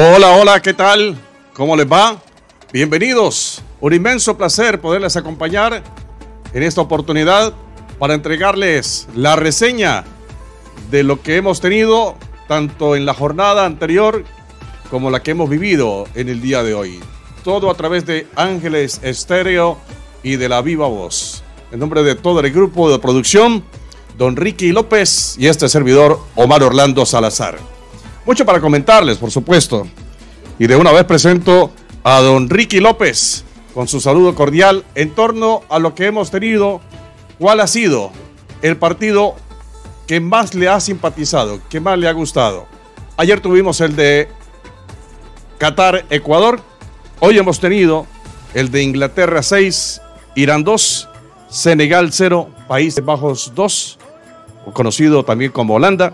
Hola, hola, ¿qué tal? ¿Cómo les va? Bienvenidos. Un inmenso placer poderles acompañar en esta oportunidad para entregarles la reseña de lo que hemos tenido tanto en la jornada anterior como la que hemos vivido en el día de hoy. Todo a través de Ángeles Estéreo y de la Viva Voz. En nombre de todo el grupo de producción, don Ricky López y este servidor Omar Orlando Salazar. Mucho para comentarles, por supuesto. Y de una vez presento a don Ricky López con su saludo cordial en torno a lo que hemos tenido. ¿Cuál ha sido el partido que más le ha simpatizado, que más le ha gustado? Ayer tuvimos el de Qatar-Ecuador. Hoy hemos tenido el de Inglaterra 6, Irán 2, Senegal 0, Países Bajos 2, conocido también como Holanda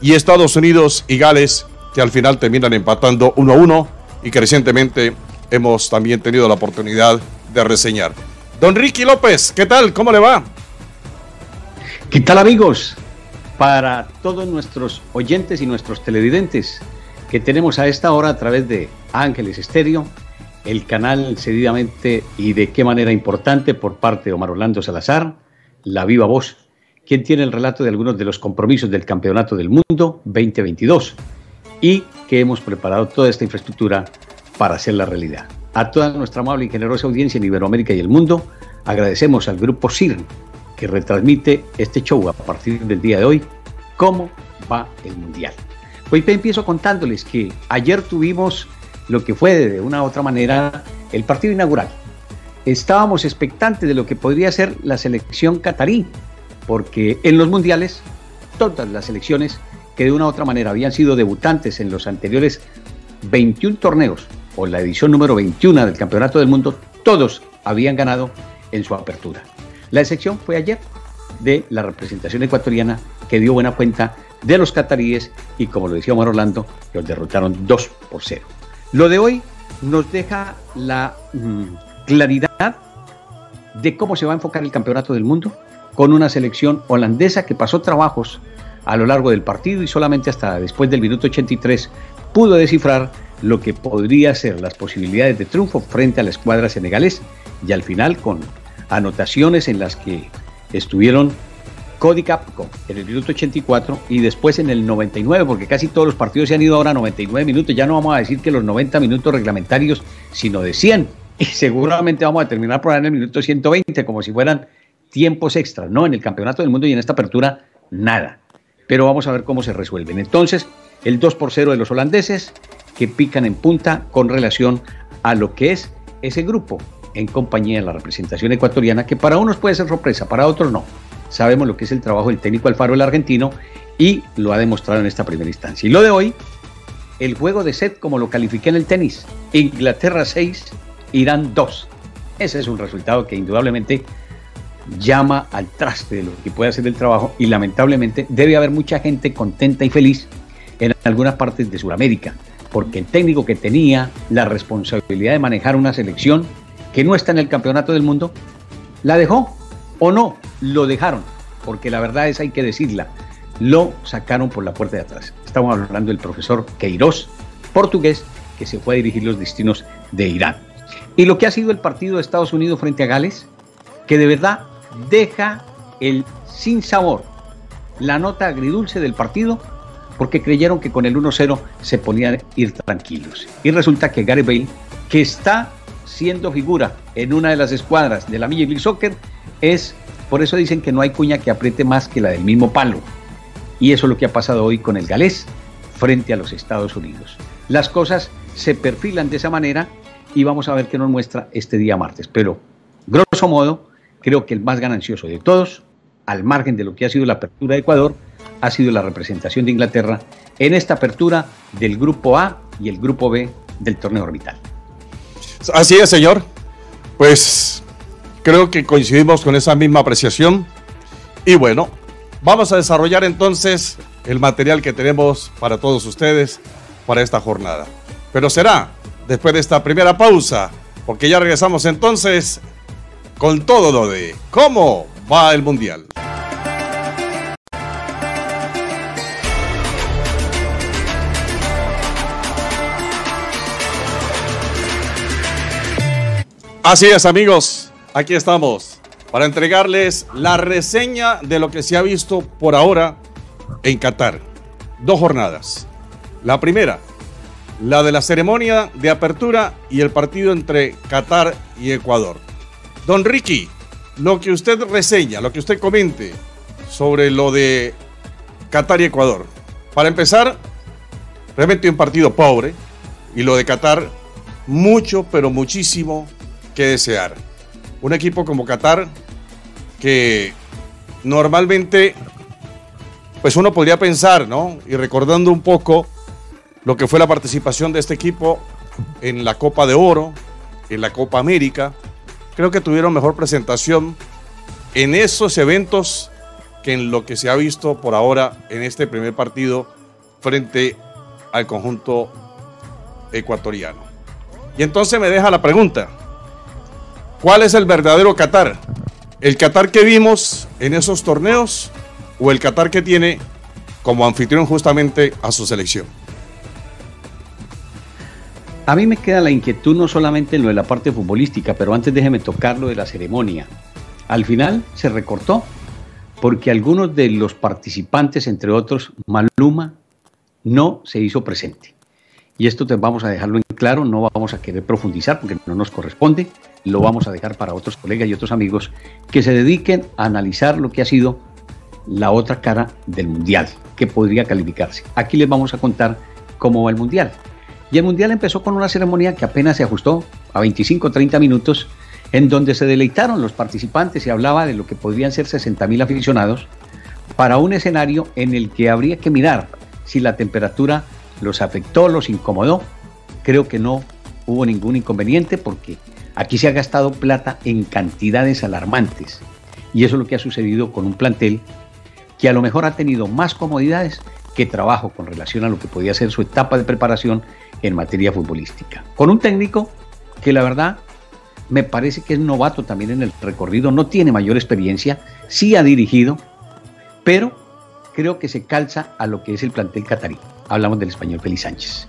y Estados Unidos y Gales, que al final terminan empatando 1 a 1 y que recientemente hemos también tenido la oportunidad de reseñar. Don Ricky López, ¿qué tal? ¿Cómo le va? ¿Qué tal amigos? Para todos nuestros oyentes y nuestros televidentes que tenemos a esta hora a través de Ángeles Estéreo, el canal cedidamente y de qué manera importante por parte de Omar Orlando Salazar, La Viva Voz quien tiene el relato de algunos de los compromisos del Campeonato del Mundo 2022 y que hemos preparado toda esta infraestructura para hacerla realidad. A toda nuestra amable y generosa audiencia en Iberoamérica y el mundo, agradecemos al grupo CIRN que retransmite este show a partir del día de hoy, cómo va el Mundial. Hoy empiezo contándoles que ayer tuvimos lo que fue de una u otra manera el partido inaugural. Estábamos expectantes de lo que podría ser la selección catarí, porque en los mundiales todas las selecciones que de una u otra manera habían sido debutantes en los anteriores 21 torneos o la edición número 21 del Campeonato del Mundo, todos habían ganado en su apertura. La excepción fue ayer de la representación ecuatoriana que dio buena cuenta de los cataríes y como lo decía Omar Orlando, los derrotaron 2 por 0. Lo de hoy nos deja la mm, claridad de cómo se va a enfocar el Campeonato del Mundo, con una selección holandesa que pasó trabajos a lo largo del partido y solamente hasta después del minuto 83 pudo descifrar lo que podría ser las posibilidades de triunfo frente a la escuadra senegalés y al final con anotaciones en las que estuvieron Cody Capco en el minuto 84 y después en el 99, porque casi todos los partidos se han ido ahora a 99 minutos, ya no vamos a decir que los 90 minutos reglamentarios, sino de 100, y seguramente vamos a terminar por ahí en el minuto 120, como si fueran tiempos extras, no en el Campeonato del Mundo y en esta apertura, nada. Pero vamos a ver cómo se resuelven. Entonces, el 2 por 0 de los holandeses que pican en punta con relación a lo que es ese grupo en compañía de la representación ecuatoriana, que para unos puede ser sorpresa, para otros no. Sabemos lo que es el trabajo del técnico Alfaro el argentino y lo ha demostrado en esta primera instancia. Y lo de hoy, el juego de set como lo califiqué en el tenis, Inglaterra 6, Irán 2. Ese es un resultado que indudablemente llama al traste de lo que puede hacer el trabajo y lamentablemente debe haber mucha gente contenta y feliz en algunas partes de Sudamérica, porque el técnico que tenía la responsabilidad de manejar una selección que no está en el campeonato del mundo, la dejó o no, lo dejaron, porque la verdad es hay que decirla, lo sacaron por la puerta de atrás. Estamos hablando del profesor Queiroz, portugués, que se fue a dirigir los destinos de Irán. Y lo que ha sido el partido de Estados Unidos frente a Gales, que de verdad deja el sin sabor, la nota agridulce del partido, porque creyeron que con el 1-0 se ponían ir tranquilos. Y resulta que Gary Bale, que está siendo figura en una de las escuadras de la Major League Soccer, es, por eso dicen que no hay cuña que apriete más que la del mismo palo. Y eso es lo que ha pasado hoy con el galés frente a los Estados Unidos. Las cosas se perfilan de esa manera y vamos a ver qué nos muestra este día martes. Pero, grosso modo, creo que el más ganancioso de todos, al margen de lo que ha sido la apertura de Ecuador, ha sido la representación de Inglaterra en esta apertura del grupo A y el grupo B del torneo orbital. Así es, señor. Pues creo que coincidimos con esa misma apreciación. Y bueno, vamos a desarrollar entonces el material que tenemos para todos ustedes para esta jornada. Pero será después de esta primera pausa, porque ya regresamos entonces con todo lo de cómo va el Mundial. Así es amigos, aquí estamos para entregarles la reseña de lo que se ha visto por ahora en Qatar. Dos jornadas. La primera, la de la ceremonia de apertura y el partido entre Qatar y Ecuador. Don Ricky, lo que usted reseña, lo que usted comente sobre lo de Qatar y Ecuador. Para empezar, realmente un partido pobre y lo de Qatar, mucho, pero muchísimo que desear. Un equipo como Qatar que normalmente, pues uno podría pensar, ¿no? Y recordando un poco lo que fue la participación de este equipo en la Copa de Oro, en la Copa América, creo que tuvieron mejor presentación en esos eventos que en lo que se ha visto por ahora en este primer partido frente al conjunto ecuatoriano. Y entonces me deja la pregunta, ¿cuál es el verdadero Qatar? ¿El Qatar que vimos en esos torneos o el Qatar que tiene como anfitrión justamente a su selección? A mí me queda la inquietud no solamente en lo de la parte futbolística, pero antes déjeme tocar lo de la ceremonia. Al final se recortó porque algunos de los participantes, entre otros Maluma, no se hizo presente. Y esto te vamos a dejarlo en claro, no vamos a querer profundizar porque no nos corresponde, lo vamos a dejar para otros colegas y otros amigos que se dediquen a analizar lo que ha sido la otra cara del Mundial, que podría calificarse. Aquí les vamos a contar cómo va el Mundial. Y el Mundial empezó con una ceremonia que apenas se ajustó a 25-30 minutos en donde se deleitaron los participantes y hablaba de lo que podrían ser 60.000 aficionados para un escenario en el que habría que mirar si la temperatura los afectó, los incomodó. Creo que no hubo ningún inconveniente porque aquí se ha gastado plata en cantidades alarmantes y eso es lo que ha sucedido con un plantel que a lo mejor ha tenido más comodidades que trabajo con relación a lo que podía ser su etapa de preparación en materia futbolística. Con un técnico que la verdad me parece que es novato también en el recorrido, no tiene mayor experiencia, sí ha dirigido, pero creo que se calza a lo que es el plantel catarí. Hablamos del español Félix Sánchez.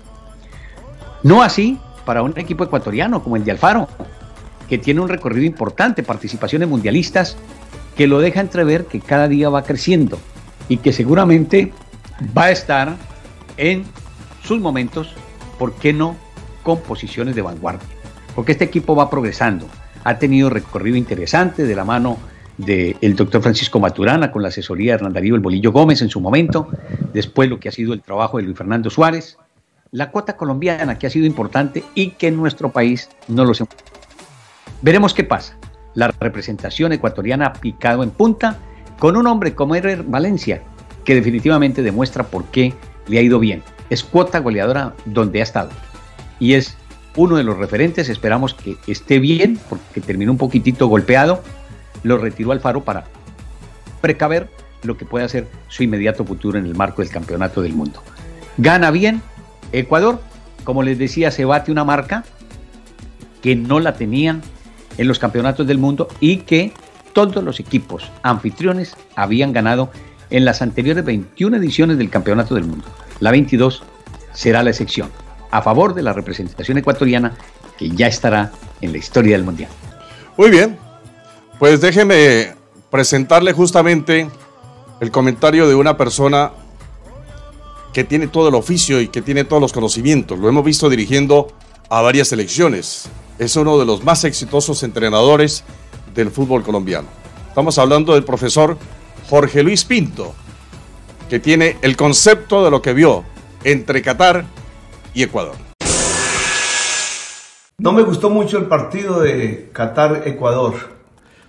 No así para un equipo ecuatoriano como el de Alfaro, que tiene un recorrido importante, participaciones mundialistas, que lo deja entrever que cada día va creciendo y que seguramente va a estar en sus momentos, ¿por qué no con posiciones de vanguardia? porque este equipo va progresando. Ha tenido recorrido interesante de la mano del doctor Francisco Maturana con la asesoría de Hernán Darío El Bolillo Gómez en su momento, después lo que ha sido el trabajo de Luis Fernando Suárez, la cuota colombiana que ha sido importante y que en nuestro país no lo sé. Veremos qué pasa. La representación ecuatoriana ha picado en punta con un hombre como Erer Valencia, que definitivamente demuestra por qué le ha ido bien. Es cuota goleadora donde ha estado. Y es uno de los referentes, esperamos que esté bien, porque terminó un poquitito golpeado, lo retiró al faro para precaver lo que puede ser su inmediato futuro en el marco del campeonato del mundo. Gana bien Ecuador, como les decía, se bate una marca que no la tenían en los campeonatos del mundo y que todos los equipos anfitriones habían ganado en las anteriores 21 ediciones del campeonato del mundo. La 22 será la excepción a favor de la representación ecuatoriana que ya estará en la historia del Mundial. Muy bien, pues déjeme presentarle justamente el comentario de una persona que tiene todo el oficio y que tiene todos los conocimientos. Lo hemos visto dirigiendo a varias selecciones. Es uno de los más exitosos entrenadores del fútbol colombiano. Estamos hablando del profesor Jorge Luis Pinto, que tiene el concepto de lo que vio entre Qatar y Ecuador. No me gustó mucho el partido de Qatar-Ecuador.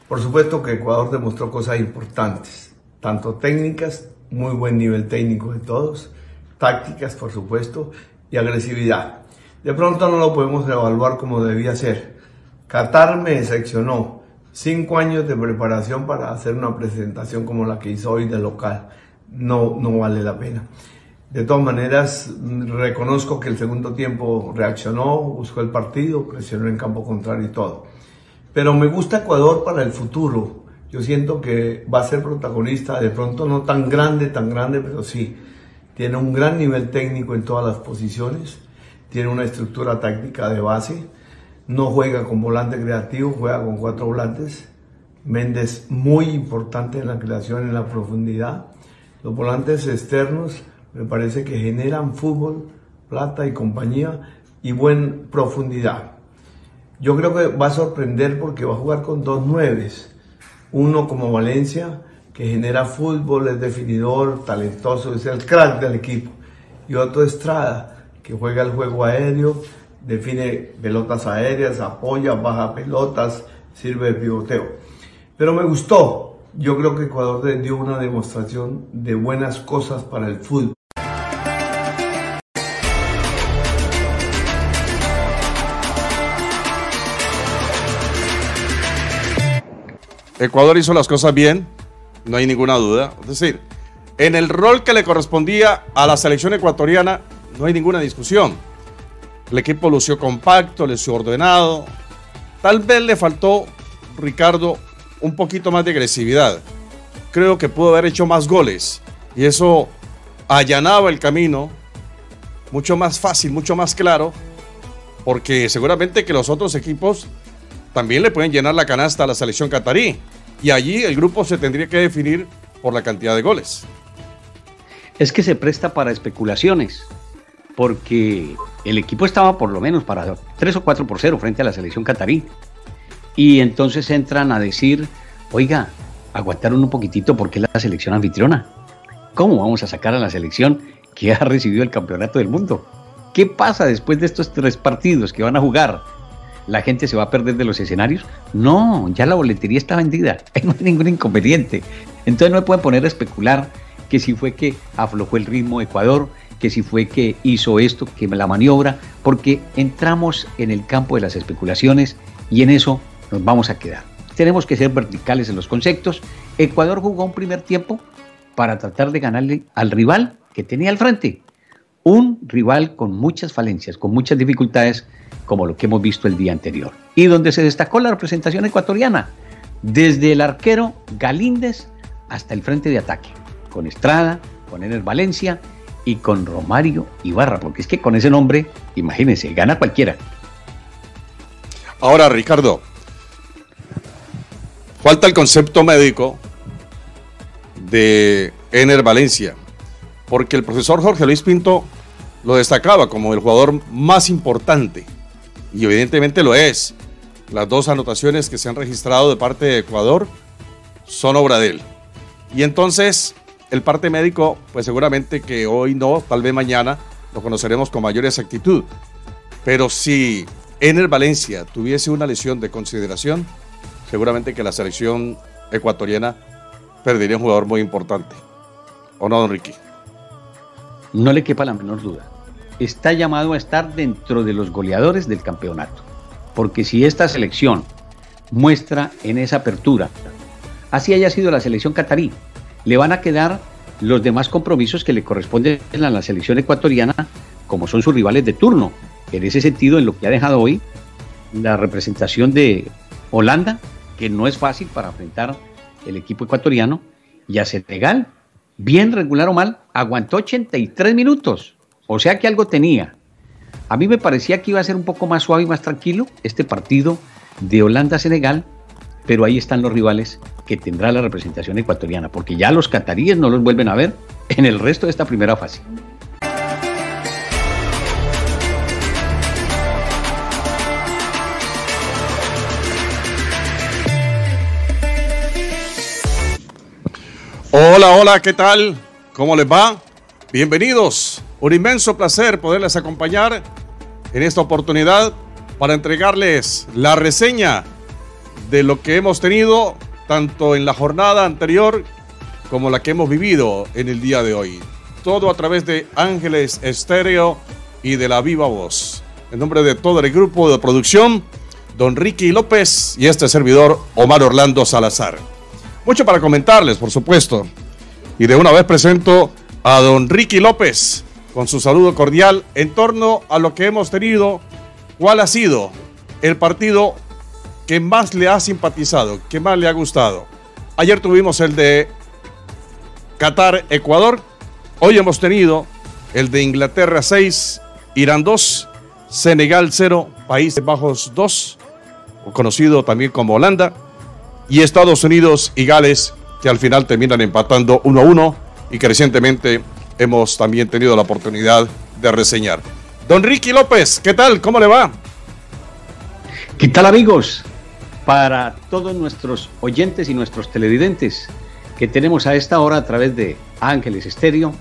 Por supuesto que Ecuador demostró cosas importantes, tanto técnicas, muy buen nivel técnico de todos, tácticas, por supuesto, y agresividad. De pronto no lo podemos evaluar como debía ser. Qatar me decepcionó. Cinco años de preparación para hacer una presentación como la que hizo hoy de local. No, no vale la pena. De todas maneras, reconozco que el segundo tiempo reaccionó, buscó el partido, presionó en campo contrario y todo. Pero me gusta Ecuador para el futuro. Yo siento que va a ser protagonista, de pronto no tan grande, tan grande, pero sí. Tiene un gran nivel técnico en todas las posiciones, tiene una estructura táctica de base, no juega con volante creativo, juega con cuatro volantes. Méndez muy importante en la creación, en la profundidad. Los volantes externos me parece que generan fútbol, plata y compañía y buena profundidad. Yo creo que va a sorprender porque va a jugar con dos nueves. Uno como Valencia, que genera fútbol, es definidor, talentoso, es el crack del equipo. Y otro Estrada, que juega el juego aéreo, define pelotas aéreas, apoya, baja pelotas, sirve de pivoteo. Pero me gustó. Yo creo que Ecuador dio una demostración de buenas cosas para el fútbol. Ecuador hizo las cosas bien, no hay ninguna duda. Es decir, en el rol que le correspondía a la selección ecuatoriana, no hay ninguna discusión. El equipo lució compacto, lució ordenado. Tal vez le faltó, Ricardo, un poquito más de agresividad. Creo que pudo haber hecho más goles y eso allanaba el camino mucho más fácil, mucho más claro, porque seguramente que los otros equipos también le pueden llenar la canasta a la selección catarí y allí el grupo se tendría que definir por la cantidad de goles. Es que se presta para especulaciones, porque el equipo estaba por lo menos para 3 o 4 por 0 frente a la selección catarí. Y entonces entran a decir, oiga, aguantaron un poquitito porque es la selección anfitriona. ¿Cómo vamos a sacar a la selección que ha recibido el campeonato del mundo? ¿Qué pasa después de estos tres partidos que van a jugar? ¿La gente se va a perder de los escenarios? No, ya la boletería está vendida. No hay ningún inconveniente. Entonces no me pueden poner a especular que si fue que aflojó el ritmo Ecuador, que si fue que hizo esto, que la maniobra, porque entramos en el campo de las especulaciones y en eso nos vamos a quedar. Tenemos que ser verticales en los conceptos. Ecuador jugó un primer tiempo para tratar de ganarle al rival que tenía al frente. Un rival con muchas falencias, con muchas dificultades, como lo que hemos visto el día anterior. Y donde se destacó la representación ecuatoriana, desde el arquero Galíndez hasta el frente de ataque, con Estrada, con Ener Valencia y con Romario Ibarra, porque es que con ese nombre, imagínense, gana cualquiera. Ahora, Ricardo, falta el concepto médico de Ener Valencia, porque el profesor Jorge Luis Pinto lo destacaba como el jugador más importante, y evidentemente lo es. Las dos anotaciones que se han registrado de parte de Ecuador son obra de él. Y entonces, el parte médico, pues seguramente que hoy no, tal vez mañana, lo conoceremos con mayor exactitud. Pero si Ener Valencia tuviese una lesión de consideración, seguramente que la selección ecuatoriana perdería un jugador muy importante. ¿O no, don Ricky? No le quepa la menor duda. Está llamado a estar dentro de los goleadores del campeonato. Porque si esta selección muestra en esa apertura, así haya sido la selección catarí, le van a quedar los demás compromisos que le corresponden a la selección ecuatoriana, como son sus rivales de turno. En ese sentido, en lo que ha dejado hoy la representación de Holanda, que no es fácil para enfrentar el equipo ecuatoriano, y a Senegal, bien regular o mal, aguantó 83 minutos, o sea que algo tenía. A mí me parecía que iba a ser un poco más suave y más tranquilo este partido de Holanda-Senegal, pero ahí están los rivales que tendrá la representación ecuatoriana, porque ya los cataríes no los vuelven a ver en el resto de esta primera fase. Hola, hola, ¿qué tal? ¿Cómo les va? Bienvenidos. Un inmenso placer poderles acompañar en esta oportunidad para entregarles la reseña de lo que hemos tenido tanto en la jornada anterior como la que hemos vivido en el día de hoy. Todo a través de Ángeles Estéreo y de la Viva Voz. En nombre de todo el grupo de producción, don Ricky López y este servidor Omar Orlando Salazar. Mucho para comentarles, por supuesto. Y de una vez presento a don Ricky López con su saludo cordial en torno a lo que hemos tenido. ¿Cuál ha sido el partido que más le ha simpatizado, que más le ha gustado? Ayer tuvimos el de Qatar-Ecuador. Hoy hemos tenido el de Inglaterra 6, Irán 2, Senegal 0, Países Bajos 2, conocido también como Holanda, y Estados Unidos y Gales, que al final terminan empatando 1 a 1 y que recientemente hemos también tenido la oportunidad de reseñar. Don Ricky López, ¿qué tal? ¿Cómo le va? ¿Qué tal amigos? Para todos nuestros oyentes y nuestros televidentes que tenemos a esta hora a través de Ángeles Estéreo,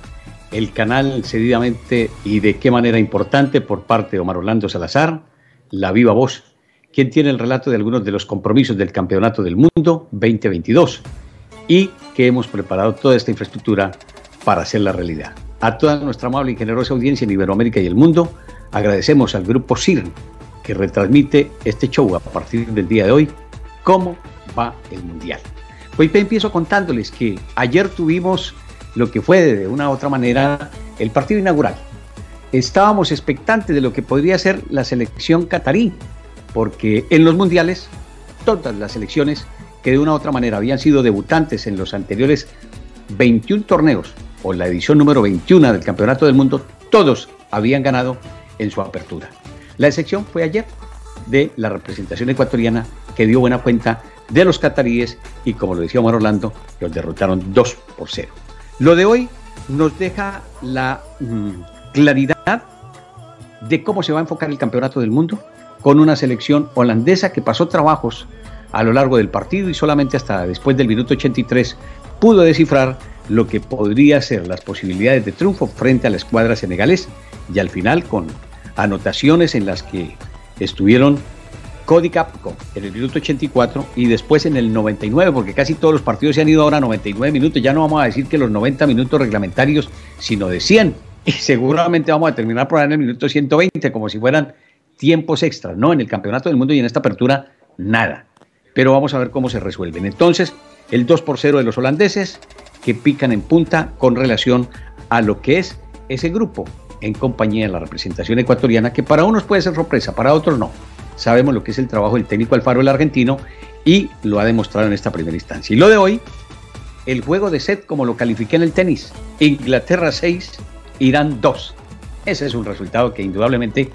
el canal cedidamente y de qué manera importante por parte de Omar Orlando Salazar, La Viva Voz, quien tiene el relato de algunos de los compromisos del Campeonato del Mundo 2022 y que hemos preparado toda esta infraestructura para hacerla realidad. A toda nuestra amable y generosa audiencia en Iberoamérica y el mundo, agradecemos al grupo CIRN que retransmite este show a partir del día de hoy, cómo va el Mundial. Hoy empiezo contándoles que ayer tuvimos lo que fue de una u otra manera el partido inaugural. Estábamos expectantes de lo que podría ser la selección catarí, porque en los mundiales todas las selecciones que de una u otra manera habían sido debutantes en los anteriores 21 torneos o la edición número 21 del Campeonato del Mundo, todos habían ganado en su apertura. La excepción fue ayer de la representación ecuatoriana que dio buena cuenta de los cataríes y como lo decía Omar Orlando, los derrotaron 2 por 0. Lo de hoy nos deja la mm, claridad de cómo se va a enfocar el campeonato del mundo con una selección holandesa que pasó trabajos a lo largo del partido y solamente hasta después del minuto 83 pudo descifrar lo que podría ser las posibilidades de triunfo frente a la escuadra senegalesa y al final con anotaciones en las que estuvieron Cody Capco en el minuto 84 y después en el 99, porque casi todos los partidos se han ido ahora a 99 minutos. Ya no vamos a decir que los 90 minutos reglamentarios, sino de 100. Y seguramente vamos a terminar por en el minuto 120, como si fueran tiempos extras. No, en el Campeonato del Mundo y en esta apertura, nada. Pero vamos a ver cómo se resuelven. Entonces, el 2 por 0 de los holandeses que pican en punta con relación a lo que es ese grupo en compañía de la representación ecuatoriana, que para unos puede ser sorpresa, para otros no sabemos lo que es el trabajo del técnico Alfaro el argentino y lo ha demostrado en esta primera instancia. Y lo de hoy, el juego de set como lo califiqué en el tenis, Inglaterra 6, Irán 2. Ese es un resultado que indudablemente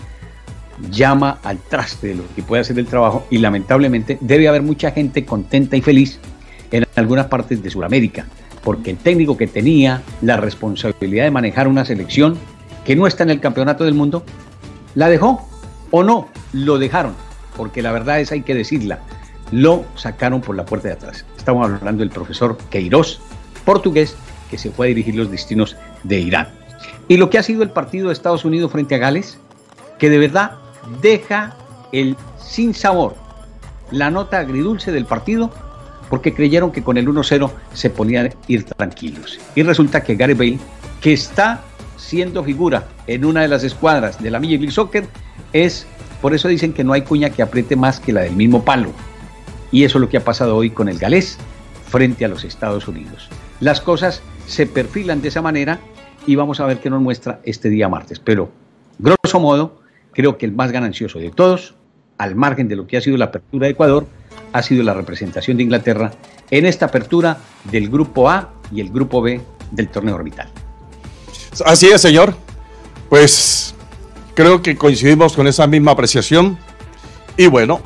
llama al traste de lo que puede hacer el trabajo y lamentablemente debe haber mucha gente contenta y feliz en algunas partes de Sudamérica, porque el técnico que tenía la responsabilidad de manejar una selección que no está en el campeonato del mundo, la dejó o no, lo dejaron, porque la verdad es, hay que decirla, lo sacaron por la puerta de atrás. Estamos hablando del profesor Queiroz, portugués, que se fue a dirigir los destinos de Irán. Y lo que ha sido el partido de Estados Unidos frente a Gales, que de verdad deja el sin sabor, la nota agridulce del partido, porque creyeron que con el 1-0 se ponían ir tranquilos. Y resulta que Gary Bale, que está siendo figura en una de las escuadras de la Major League Soccer, es, por eso dicen que no hay cuña que apriete más que la del mismo palo. Y eso es lo que ha pasado hoy con el galés frente a los Estados Unidos. Las cosas se perfilan de esa manera y vamos a ver qué nos muestra este día martes. Pero, grosso modo, creo que el más ganancioso de todos, al margen de lo que ha sido la apertura de Ecuador, ha sido la representación de Inglaterra en esta apertura del grupo A y el grupo B del torneo orbital. Así es, señor. Pues Creo que coincidimos con esa misma apreciación. Y bueno,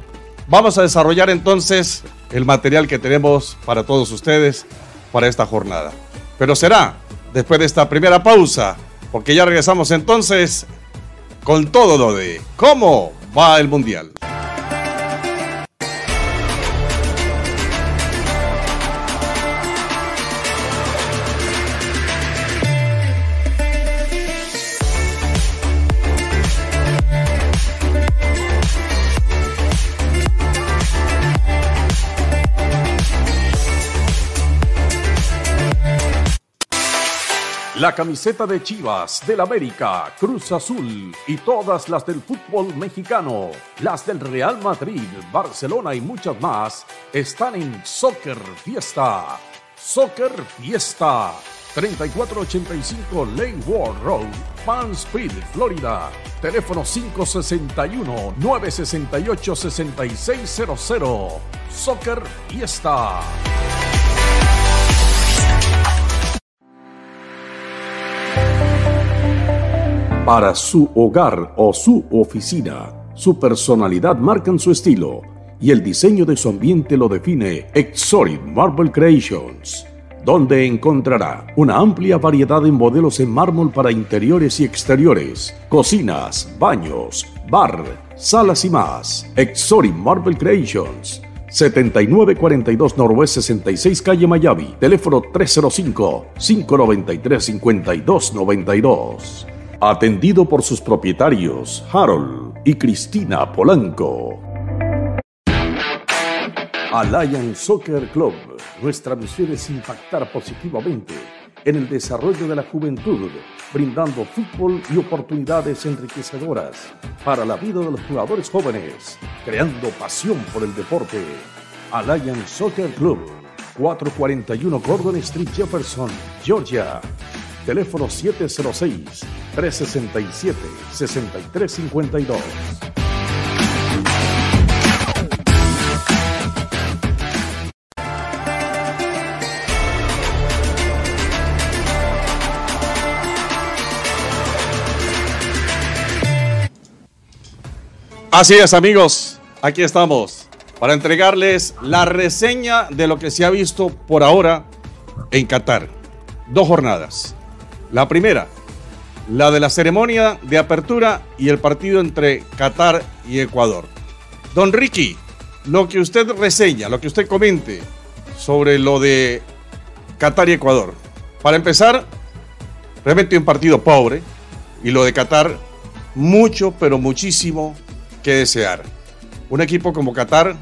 vamos a desarrollar entonces el material que tenemos para todos ustedes para esta jornada. Pero será después de esta primera pausa, porque ya regresamos entonces con todo lo de cómo va el Mundial. La camiseta de Chivas, del América, Cruz Azul y todas las del fútbol mexicano, las del Real Madrid, Barcelona y muchas más están en Soccer Fiesta. Soccer Fiesta. 3485 Lane Ward Road, Palm Florida. Teléfono 561-968-6600. Soccer Fiesta. Para su hogar o su oficina Su personalidad marcan su estilo y el diseño de su ambiente lo define Exotic Marble Creations, donde encontrará una amplia variedad de modelos en mármol para interiores y exteriores, cocinas, baños, bar, salas y más. Exotic Marble Creations 7942 Noroeste 66 Calle Mayavi. Teléfono 305-593-5292. Atendido por sus propietarios Harold y Cristina Polanco. Alliance Soccer Club. Nuestra misión es impactar positivamente en el desarrollo de la juventud, brindando fútbol y oportunidades enriquecedoras para la vida de los jugadores jóvenes, creando pasión por el deporte. Alliance Soccer Club, 441 Gordon Street, Jefferson, Georgia. Teléfono 706-367-6352. Así es, amigos. Aquí estamos para entregarles la reseña de lo que se ha visto por ahora en Qatar. Dos jornadas. La primera, la de la ceremonia de apertura y el partido entre Qatar y Ecuador. Don Ricky, lo que usted reseña, lo que usted comente sobre lo de Qatar y Ecuador. Para empezar, realmente un partido pobre y lo de Qatar, mucho, pero muchísimo que desear. Un equipo como Qatar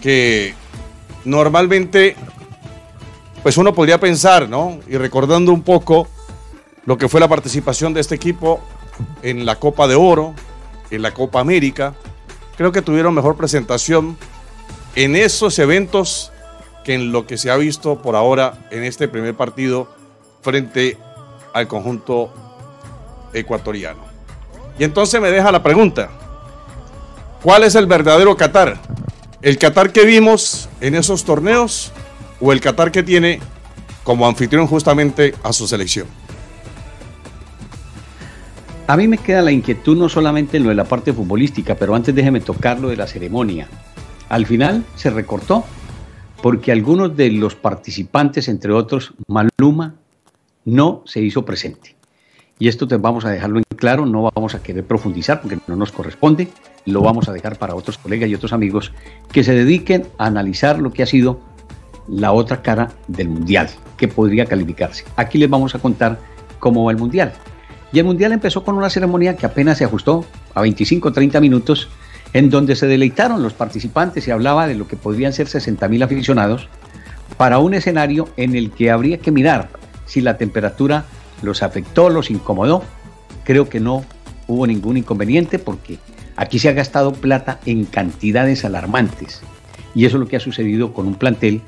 que normalmente, pues uno podría pensar, ¿no? Y recordando un poco lo que fue la participación de este equipo en la Copa de Oro, en la Copa América, creo que tuvieron mejor presentación en esos eventos que en lo que se ha visto por ahora en este primer partido frente al conjunto ecuatoriano. Y entonces me deja la pregunta, ¿Cuál es el verdadero Qatar? ¿El Qatar que vimos en esos torneos o el Qatar que tiene como anfitrión justamente a su selección? A mí me queda la inquietud no solamente en lo de la parte futbolística, pero antes déjeme tocar lo de la ceremonia. Al final se recortó porque algunos de los participantes, entre otros Maluma, no se hizo presente. Y esto te vamos a dejarlo en claro, no vamos a querer profundizar porque no nos corresponde, lo vamos a dejar para otros colegas y otros amigos que se dediquen a analizar lo que ha sido la otra cara del Mundial, que podría calificarse. Aquí les vamos a contar cómo va el Mundial. Y el Mundial empezó con una ceremonia que apenas se ajustó a 25 o 30 minutos, en donde se deleitaron los participantes y hablaba de lo que podrían ser 60 mil aficionados para un escenario en el que habría que mirar si la temperatura los afectó, los incomodó. Creo que no hubo ningún inconveniente porque aquí se ha gastado plata en cantidades alarmantes. Y eso es lo que ha sucedido con un plantel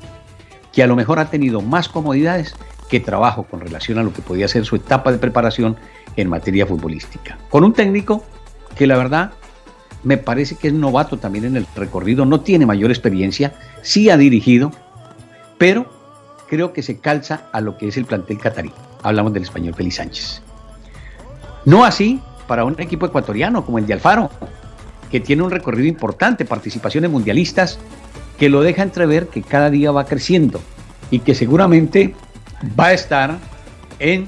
que a lo mejor ha tenido más comodidades que trabajo con relación a lo que podía ser su etapa de preparación en materia futbolística. Con un técnico que la verdad me parece que es novato también en el recorrido, no tiene mayor experiencia, sí ha dirigido, pero creo que se calza a lo que es el plantel catarí hablamos del español Félix Sánchez. No así para un equipo ecuatoriano como el de Alfaro, que tiene un recorrido importante, participaciones mundialistas, que lo deja entrever que cada día va creciendo y que seguramente va a estar en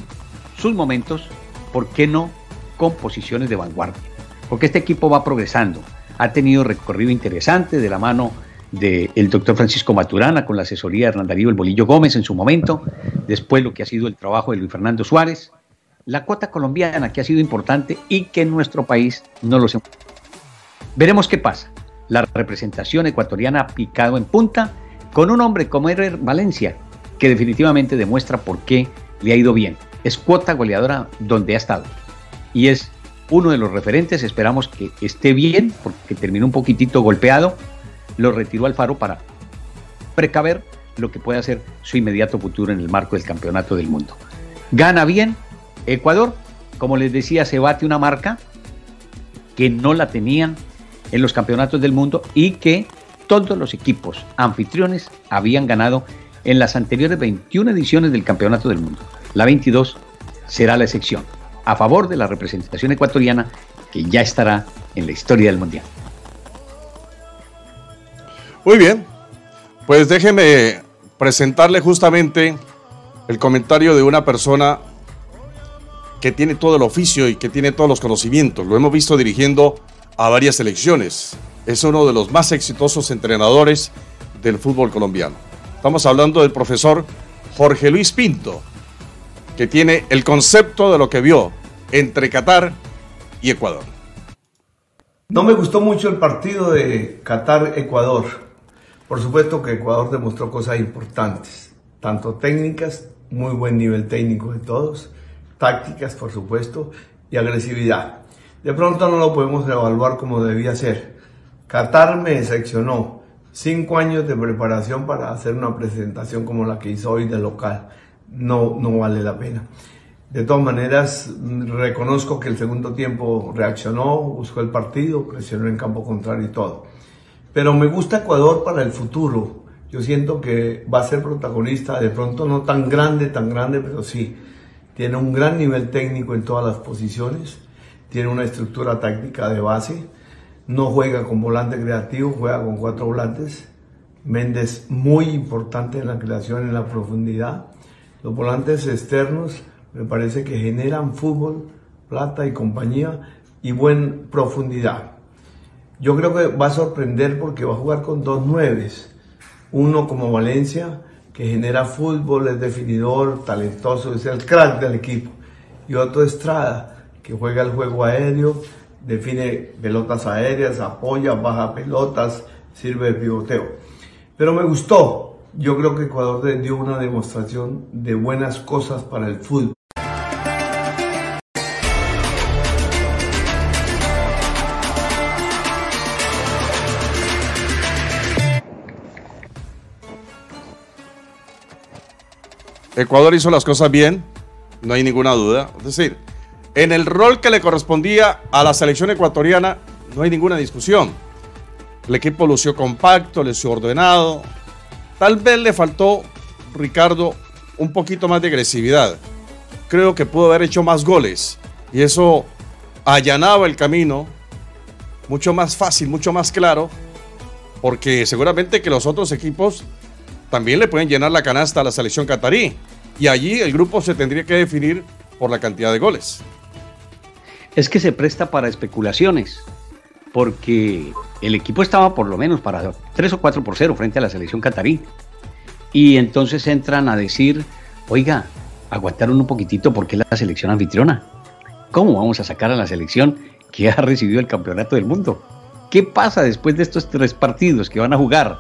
sus momentos, ¿por qué no con posiciones de vanguardia? Porque este equipo va progresando, ha tenido recorrido interesante de la mano del doctor Francisco Maturana con la asesoría de Hernán Darío El Bolillo Gómez en su momento, después lo que ha sido el trabajo de Luis Fernando Suárez, la cuota colombiana que ha sido importante y que en nuestro país no lo sé. Veremos qué pasa. La representación ecuatoriana ha picado en punta con un hombre como Erer Valencia, que definitivamente demuestra por qué le ha ido bien. Es cuota goleadora donde ha estado. Y es uno de los referentes, esperamos que esté bien, porque terminó un poquitito golpeado, lo retiró al Faro para precaver lo que puede ser su inmediato futuro en el marco del campeonato del mundo. Gana bien Ecuador, como les decía, se bate una marca que no la tenían en los campeonatos del mundo y que todos los equipos anfitriones habían ganado en las anteriores 21 ediciones del campeonato del mundo. La 22 será la excepción, a favor de la representación ecuatoriana que ya estará en la historia del Mundial. Muy bien, pues déjeme presentarle justamente el comentario de una persona que tiene todo el oficio y que tiene todos los conocimientos. Lo hemos visto dirigiendo a varias selecciones. Es uno de los más exitosos entrenadores del fútbol colombiano. Estamos hablando del profesor Jorge Luis Pinto, que tiene el concepto de lo que vio entre Qatar y Ecuador. No me gustó mucho el partido de Qatar-Ecuador. Por supuesto que Ecuador demostró cosas importantes, tanto técnicas, muy buen nivel técnico de todos, tácticas, por supuesto, y agresividad. De pronto no lo podemos evaluar como debía ser. Qatar me decepcionó. Cinco años de preparación para hacer una presentación como la que hizo hoy de local. No, no vale la pena. De todas maneras, reconozco que el segundo tiempo reaccionó, buscó el partido, presionó en campo contrario y todo. Pero me gusta Ecuador para el futuro. Yo siento que va a ser protagonista, de pronto no tan grande, tan grande, pero sí. Tiene un gran nivel técnico en todas las posiciones, tiene una estructura táctica de base, no juega con volante creativo, juega con cuatro volantes. Méndez muy importante en la creación, en la profundidad. Los volantes externos me parece que generan fútbol, plata y compañía y buena profundidad. Yo creo que va a sorprender porque va a jugar con dos nueves. Uno como Valencia, que genera fútbol, es definidor, talentoso, es el crack del equipo. Y otro Estrada, que juega el juego aéreo, define pelotas aéreas, apoya, baja pelotas, sirve de pivoteo. Pero me gustó. Yo creo que Ecuador dio una demostración de buenas cosas para el fútbol. Ecuador hizo las cosas bien, no hay ninguna duda. Es decir, en el rol que le correspondía a la selección ecuatoriana, no hay ninguna discusión. El equipo lució compacto, lució ordenado. Tal vez le faltó, Ricardo, un poquito más de agresividad. Creo que pudo haber hecho más goles. Y eso allanaba el camino mucho más fácil, mucho más claro. Porque seguramente que los otros equipos también le pueden llenar la canasta a la selección catarí. Y allí el grupo se tendría que definir por la cantidad de goles. Es que se presta para especulaciones, porque el equipo estaba por lo menos para 3 o 4 por 0 frente a la selección catarí. Y entonces entran a decir, oiga, aguantaron un poquitito porque es la selección anfitriona. ¿Cómo vamos a sacar a la selección que ha recibido el campeonato del mundo? ¿Qué pasa después de estos tres partidos que van a jugar?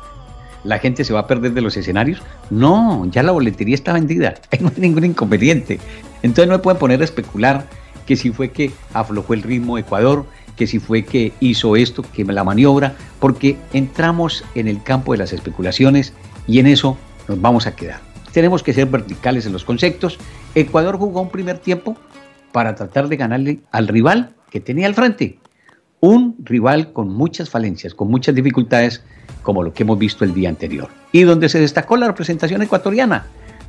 la gente se va a perder de los escenarios. No, ya la boletería está vendida, no hay ningún inconveniente. Entonces no me pueden poner a especular que si fue que aflojó el ritmo Ecuador, que si fue que hizo esto, que la maniobra, porque entramos en el campo de las especulaciones y en eso nos vamos a quedar. Tenemos que ser verticales en los conceptos. Ecuador jugó un primer tiempo para tratar de ganarle al rival que tenía al frente. Un rival con muchas falencias, con muchas dificultades, como lo que hemos visto el día anterior. Y donde se destacó la representación ecuatoriana,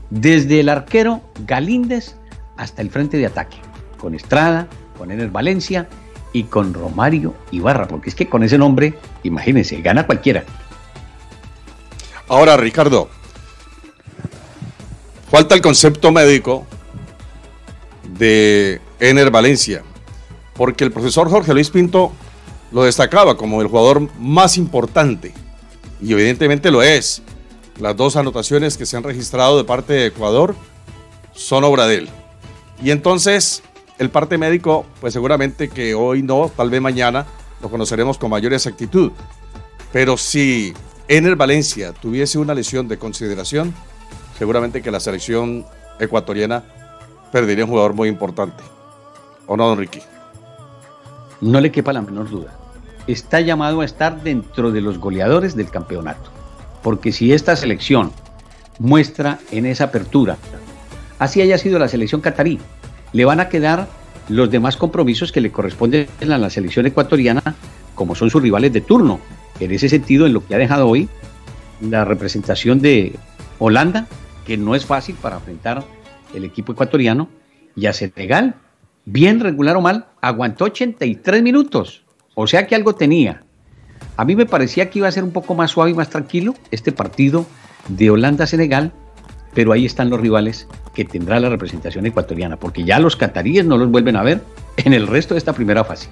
desde el arquero Galíndez hasta el frente de ataque, con Estrada, con Ener Valencia y con Romario Ibarra, porque es que con ese nombre, imagínense, gana cualquiera. Ahora, Ricardo, falta el concepto médico de Ener Valencia, porque el profesor Jorge Luis Pinto lo destacaba como el jugador más importante y evidentemente lo es. Las dos anotaciones que se han registrado de parte de Ecuador son obra de él. Y entonces, el parte médico, pues seguramente que hoy no, tal vez mañana, lo conoceremos con mayor exactitud. Pero si Ener Valencia tuviese una lesión de consideración, seguramente que la selección ecuatoriana perdería un jugador muy importante. ¿O no, don Ricky? No le quepa la menor duda está llamado a estar dentro de los goleadores del campeonato. Porque si esta selección muestra en esa apertura, así haya sido la selección catarí, le van a quedar los demás compromisos que le corresponden a la selección ecuatoriana, como son sus rivales de turno. En ese sentido, en lo que ha dejado hoy la representación de Holanda, que no es fácil para enfrentar el equipo ecuatoriano, y a Senegal, bien regular o mal, aguantó 83 minutos O sea que algo tenía. A mí me parecía que iba a ser un poco más suave y más tranquilo este partido de Holanda-Senegal, pero ahí están los rivales que tendrá la representación ecuatoriana, porque ya los cataríes no los vuelven a ver en el resto de esta primera fase.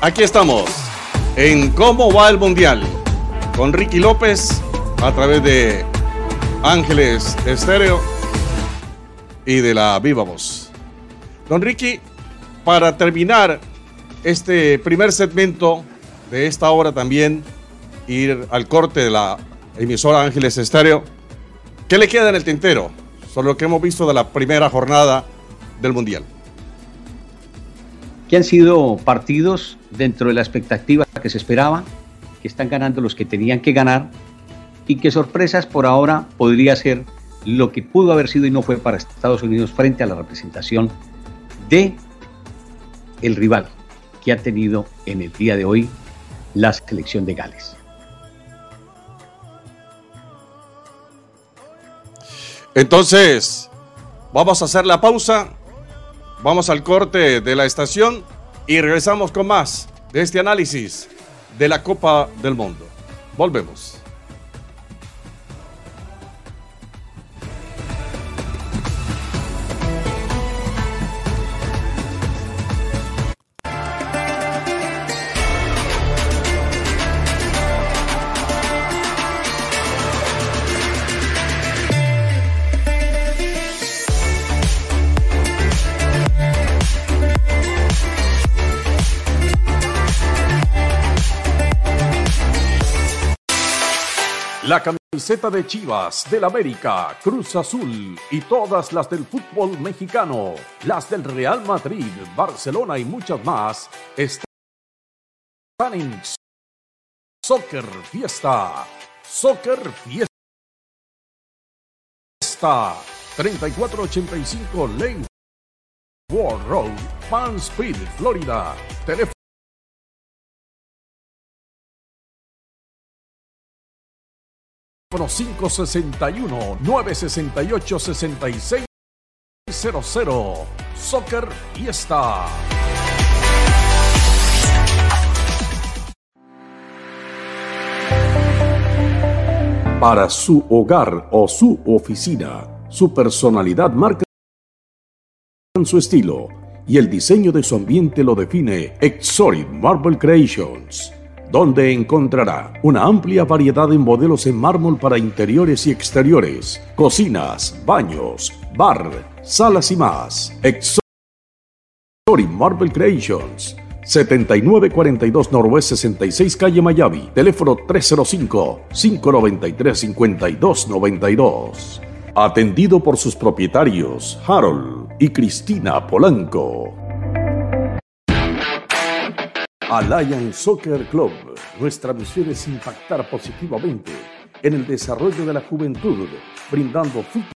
Aquí estamos en cómo va el mundial con Ricky López a través de Ángeles Estéreo y de la Viva Voz. Don Ricky, para terminar este primer segmento de esta hora también, ir al corte de la emisora Ángeles Estéreo, ¿qué le queda en el tintero sobre lo que hemos visto de la primera jornada del Mundial? que han sido partidos dentro de la expectativa que se esperaba, que están ganando los que tenían que ganar y que sorpresas por ahora podría ser lo que pudo haber sido y no fue para Estados Unidos frente a la representación de el rival que ha tenido en el día de hoy la selección de Gales. Entonces, vamos a hacer la pausa Vamos al corte de la estación y regresamos con más de este análisis de la Copa del Mundo. Volvemos. Camiseta de Chivas, del América, Cruz Azul y todas las del fútbol mexicano, las del Real Madrid, Barcelona y muchas más están en Soccer Fiesta. Soccer Fiesta. 3485 Lane World Road, Palm Florida. Teléfono 561-968-6600. Soccer Fiesta. Para su hogar o su oficina, su personalidad marca su estilo y el diseño de su ambiente lo define Exorid Marble Creations donde encontrará una amplia variedad de modelos en mármol para interiores y exteriores, cocinas, baños, bar, salas y más. Exotic Marble Creations. 7942 Noroeste 66 Calle Mayavi. Teléfono 305-593-5292. Atendido por sus propietarios, Harold y Cristina Polanco. Alliance Soccer Club. Nuestra misión es impactar positivamente en el desarrollo de la juventud, brindando fútbol.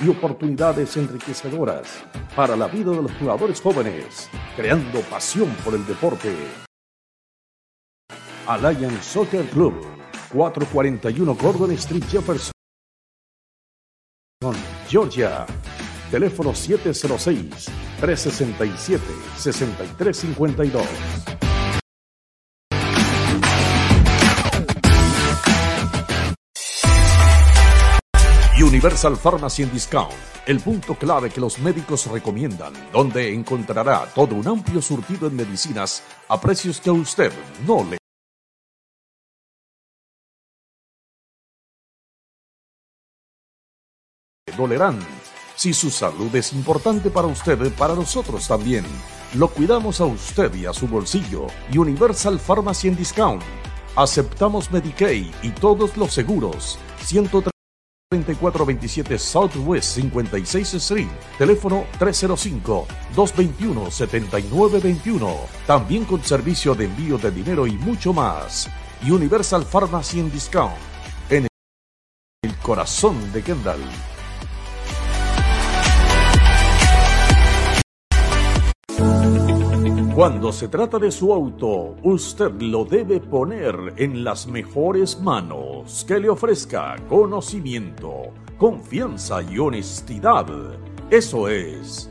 y oportunidades enriquecedoras para la vida de los jugadores jóvenes, creando pasión por el deporte. Alliance Soccer Club 441 Gordon Street, Jefferson, Georgia. Teléfono 706-367-6352. Universal Pharmacy and Discount, el punto clave que los médicos recomiendan, donde encontrará todo un amplio surtido en medicinas a precios que a usted no le dolerán. Si su salud es importante para usted, para nosotros también. Lo cuidamos a usted y a su bolsillo. Universal Pharmacy en Discount. Aceptamos Medicaid y todos los seguros. 13427 Southwest 56 Street. Teléfono 305-221-7921. También con servicio de envío de dinero y mucho más. Universal Pharmacy en Discount. En el corazón de Kendall. Cuando se trata de su auto, usted lo debe poner en las mejores manos que le ofrezca conocimiento, confianza y honestidad. Eso es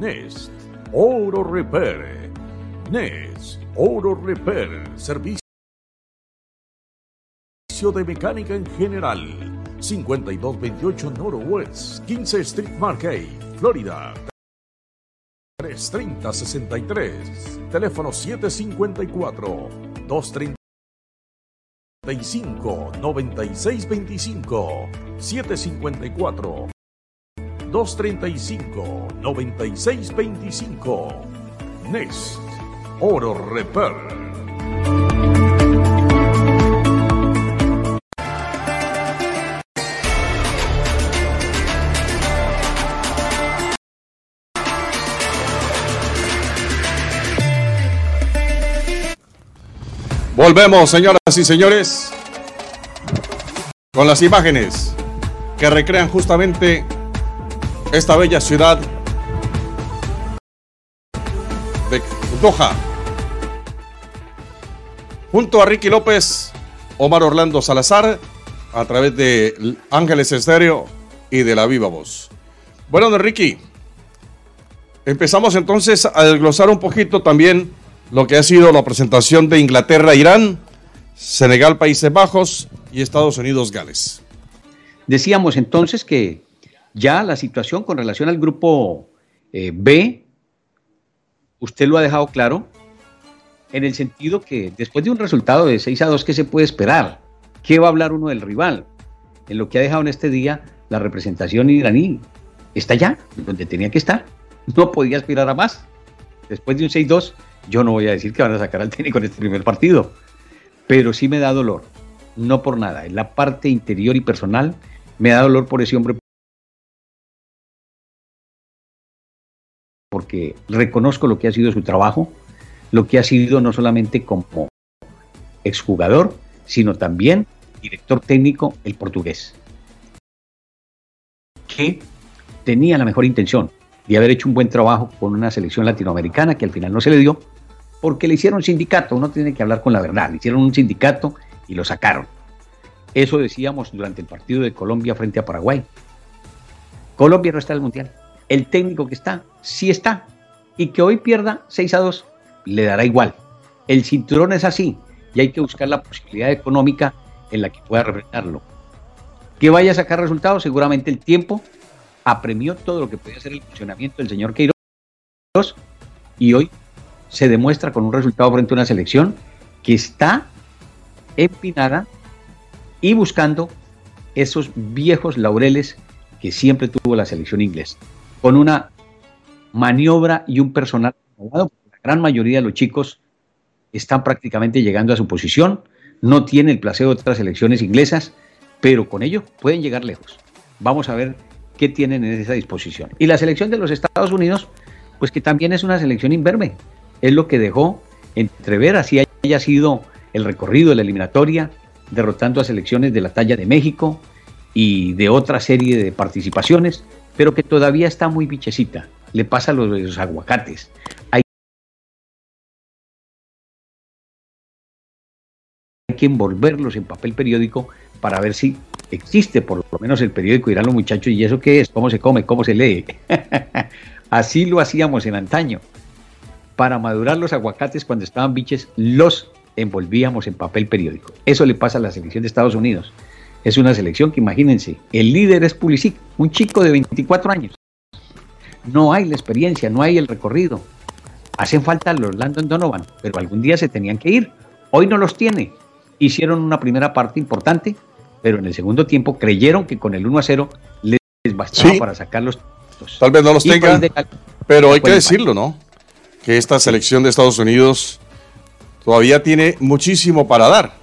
Nest Oro Repair. Nest Oro Repair. Servicio de mecánica en general. 5228 Norowest, 15 Street Market, Florida. 330-63. Teléfono 754-235-9625. 754-235-9625. Nest Oro Repair. Volvemos, señoras y señores, con las imágenes que recrean justamente esta bella ciudad de Doha. Junto a Ricky López, Omar Orlando Salazar, a través de Ángeles Estéreo y de la Viva Voz. Bueno, de Ricky, empezamos entonces a desglosar un poquito también lo que ha sido la presentación de Inglaterra, Irán, Senegal, Países Bajos y Estados Unidos, Gales. Decíamos entonces que ya la situación con relación al grupo eh, B, usted lo ha dejado claro, en el sentido que después de un resultado de 6 a 2, ¿qué se puede esperar? ¿Qué va a hablar uno del rival? En lo que ha dejado en este día la representación iraní está ya donde tenía que estar. No podía aspirar a más. Después de un 6-2, yo no voy a decir que van a sacar al técnico en este primer partido, pero sí me da dolor, no por nada, en la parte interior y personal me da dolor por ese hombre porque reconozco lo que ha sido su trabajo, lo que ha sido no solamente como exjugador, sino también director técnico el portugués, que tenía la mejor intención de haber hecho un buen trabajo con una selección latinoamericana que al final no se le dio, porque le hicieron sindicato, uno tiene que hablar con la verdad, le hicieron un sindicato y lo sacaron. Eso decíamos durante el partido de Colombia frente a Paraguay. Colombia no está en el Mundial. El técnico que está, sí está. Y que hoy pierda 6 a 2, le dará igual. El cinturón es así y hay que buscar la posibilidad económica en la que pueda refrendarlo. Que vaya a sacar resultados, seguramente el tiempo apremió todo lo que podía ser el funcionamiento del señor Queiroz y hoy se demuestra con un resultado frente a una selección que está empinada y buscando esos viejos laureles que siempre tuvo la selección inglesa, con una maniobra y un personal La gran mayoría de los chicos están prácticamente llegando a su posición, no tiene el placeo de otras selecciones inglesas, pero con ello pueden llegar lejos. Vamos a ver qué tienen en esa disposición. Y la selección de los Estados Unidos, pues que también es una selección inverme, es lo que dejó entrever, así haya sido el recorrido de la eliminatoria, derrotando a selecciones de la talla de México y de otra serie de participaciones, pero que todavía está muy bichecita. Le pasa a los, aguacates. Hay que envolverlos en papel periódico para ver si existe por lo menos el periódico, dirán los muchachos, ¿y eso qué es? ¿Cómo se come? ¿Cómo se lee? Así lo hacíamos en antaño para madurar los aguacates cuando estaban biches, los envolvíamos en papel periódico. Eso le pasa a la selección de Estados Unidos. Es una selección que imagínense, el líder es Pulisic, un chico de 24 años. No hay la experiencia, no hay el recorrido. Hacen falta los Landon Donovan, pero algún día se tenían que ir. Hoy no los tiene. Hicieron una primera parte importante, pero en el segundo tiempo creyeron que con el 1 a 0 les bastaba para sacar los Tal vez no los tengan, pero hay que decirlo, ¿no? Que esta selección de Estados Unidos todavía tiene muchísimo para dar.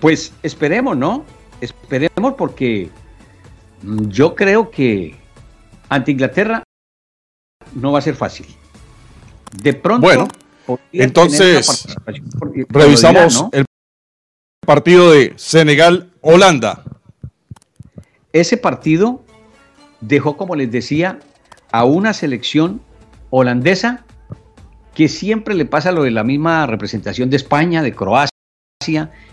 Pues esperemos, ¿no? Esperemos porque mm, yo creo que ante Inglaterra no va a ser fácil. De pronto. Bueno, entonces revisamos el partido de Senegal-Holanda. Ese partido dejó, como les decía, a una selección holandesa que siempre le pasa lo de la misma representación de España, de Croacia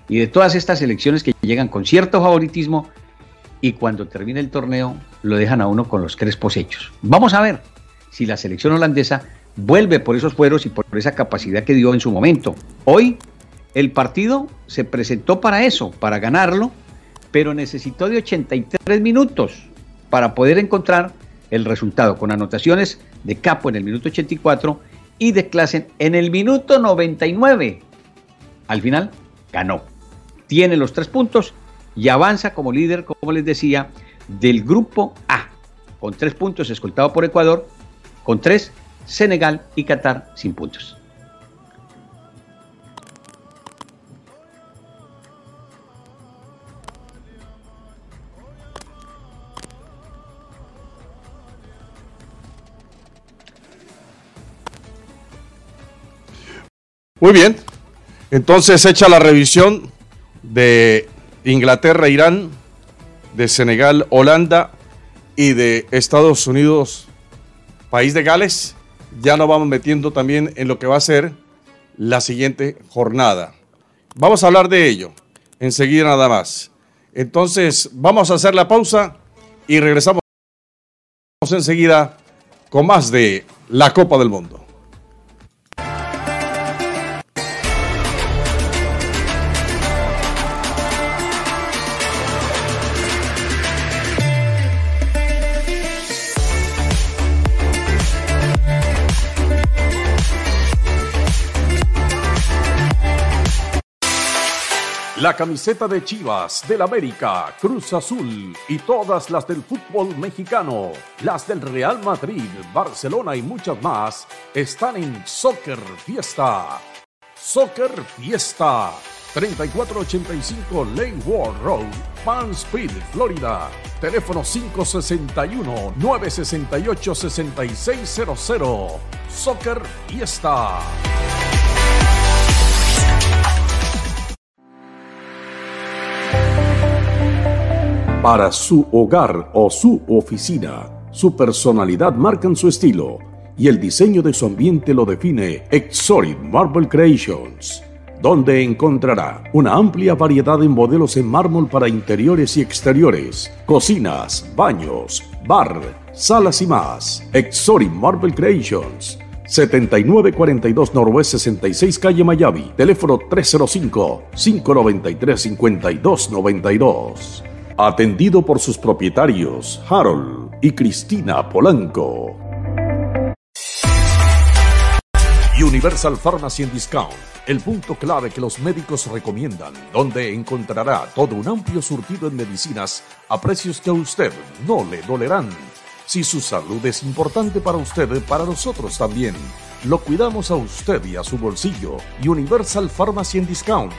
y de todas estas selecciones que llegan con cierto favoritismo y cuando termina el torneo lo dejan a uno con los crespos hechos. Vamos a ver si la selección holandesa vuelve por esos fueros y por esa capacidad que dio en su momento. Hoy el partido se presentó para eso, para ganarlo, pero necesitó de 83 minutos para poder encontrar el resultado con anotaciones de Capo en el minuto 84 y de Klassen en el minuto 99. Al final ganó. Tiene los tres puntos y avanza como líder, como les decía, del grupo A, con tres puntos escoltado por Ecuador, con tres Senegal y Qatar sin puntos. Muy bien. Entonces echa la revisión de Inglaterra, Irán, de Senegal, Holanda y de Estados Unidos, país de Gales. Ya nos vamos metiendo también en lo que va a ser la siguiente jornada. Vamos a hablar de ello enseguida nada más. Entonces vamos a hacer la pausa y regresamos enseguida con más de la Copa del Mundo. La camiseta de Chivas, del América, Cruz Azul y todas las del fútbol mexicano, las del Real Madrid, Barcelona y muchas más están en Soccer Fiesta. Soccer Fiesta. 3485 Lane Ward Road, Palm Florida. Teléfono 561-968-6600. Soccer Fiesta. Para su hogar o su oficina, su personalidad marcan su estilo y el diseño de su ambiente lo define Exorid Marble Creations, donde encontrará una amplia variedad en modelos en mármol para interiores y exteriores, cocinas, baños, bar, salas y más. Exorid Marble Creations. 7942 Noroeste 66 Calle Mayavi, teléfono 305 593 5292 atendido por sus propietarios Harold y Cristina Polanco. Universal Pharmacy Discount, el punto clave que los médicos recomiendan, donde encontrará todo un amplio surtido en medicinas a precios que a usted no le dolerán. Si su salud es importante para usted, para nosotros también. Lo cuidamos a usted y a su bolsillo. Universal Pharmacy Discount.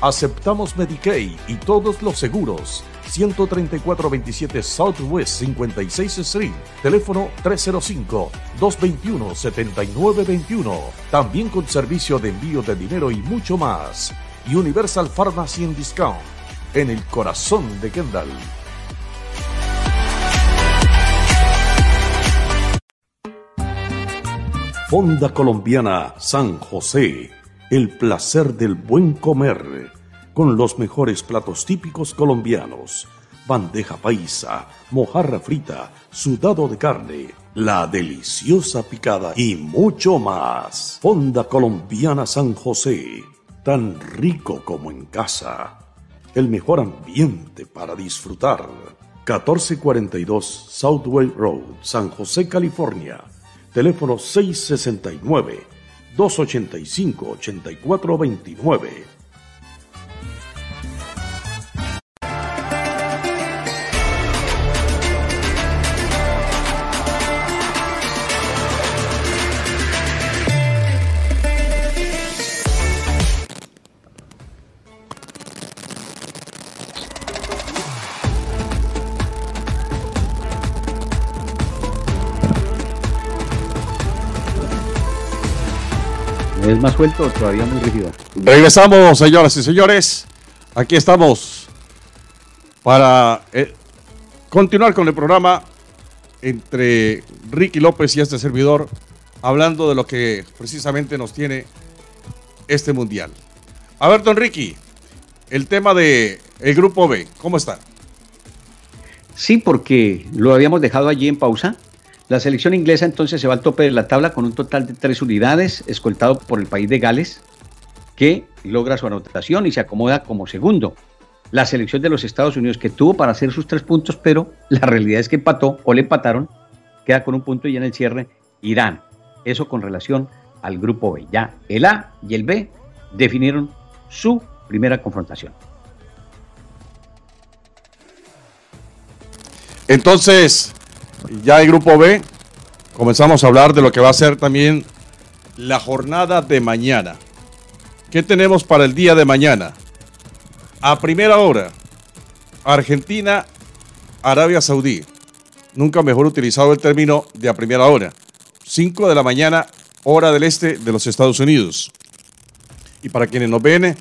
Aceptamos Medicaid y todos los seguros 13427 Southwest 56 Street, teléfono 305-221-7921. También con servicio de envío de dinero y mucho más. Universal Pharmacy en Discount, en el corazón de Kendall. Fonda Colombiana San José, el placer del buen comer con los mejores platos típicos colombianos, bandeja paisa, mojarra frita, sudado de carne, la deliciosa picada y mucho más. Fonda Colombiana San José, tan rico como en casa. El mejor ambiente para disfrutar. 1442 Southway Road, San José, California. Teléfono 669 285 8429. ¿Es más suelto o todavía muy rígido? Regresamos, señoras y señores. Aquí estamos para eh, continuar con el programa entre Ricky López y este servidor, hablando de lo que precisamente nos tiene este mundial. A ver, don Ricky, el tema de el grupo B, ¿cómo está? Sí, porque lo habíamos dejado allí en pausa. La selección inglesa entonces se va al tope de la tabla con un total de tres unidades, escoltado por el país de Gales, que logra su anotación y se acomoda como segundo. La selección de los Estados Unidos que tuvo para hacer sus tres puntos, pero la realidad es que empató o le empataron, queda con un punto y en el cierre Irán. Eso con relación al grupo B. Ya el A y el B definieron su primera confrontación. Entonces, ya el grupo B, comenzamos a hablar de lo que va a ser también la jornada de mañana. ¿Qué tenemos para el día de mañana? A primera hora, Argentina, Arabia Saudí. Nunca mejor utilizado el término de a primera hora. 5 de la mañana, hora del este de los Estados Unidos. Y para quienes nos ven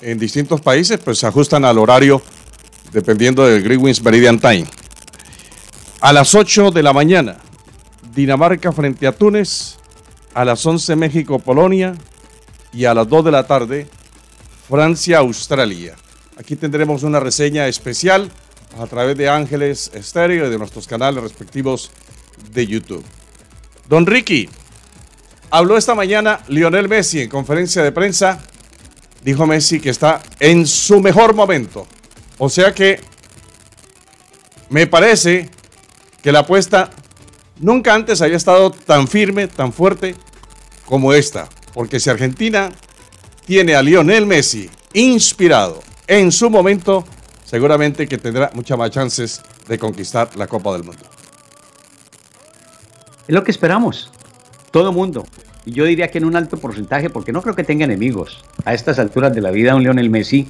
en distintos países, pues se ajustan al horario dependiendo del Greenwich Meridian Time. A las 8 de la mañana, Dinamarca frente a Túnez. A las 11 México-Polonia. Y a las 2 de la tarde, Francia-Australia. Aquí tendremos una reseña especial a través de Ángeles Estéreo y de nuestros canales respectivos de YouTube. Don Ricky, habló esta mañana Lionel Messi en conferencia de prensa. Dijo Messi que está en su mejor momento. O sea que me parece que la apuesta nunca antes había estado tan firme, tan fuerte como esta. Porque si Argentina tiene a Lionel Messi inspirado en su momento, seguramente que tendrá muchas más chances de conquistar la Copa del Mundo. Es lo que esperamos, todo mundo. Y yo diría que en un alto porcentaje, porque no creo que tenga enemigos a estas alturas de la vida un Lionel Messi,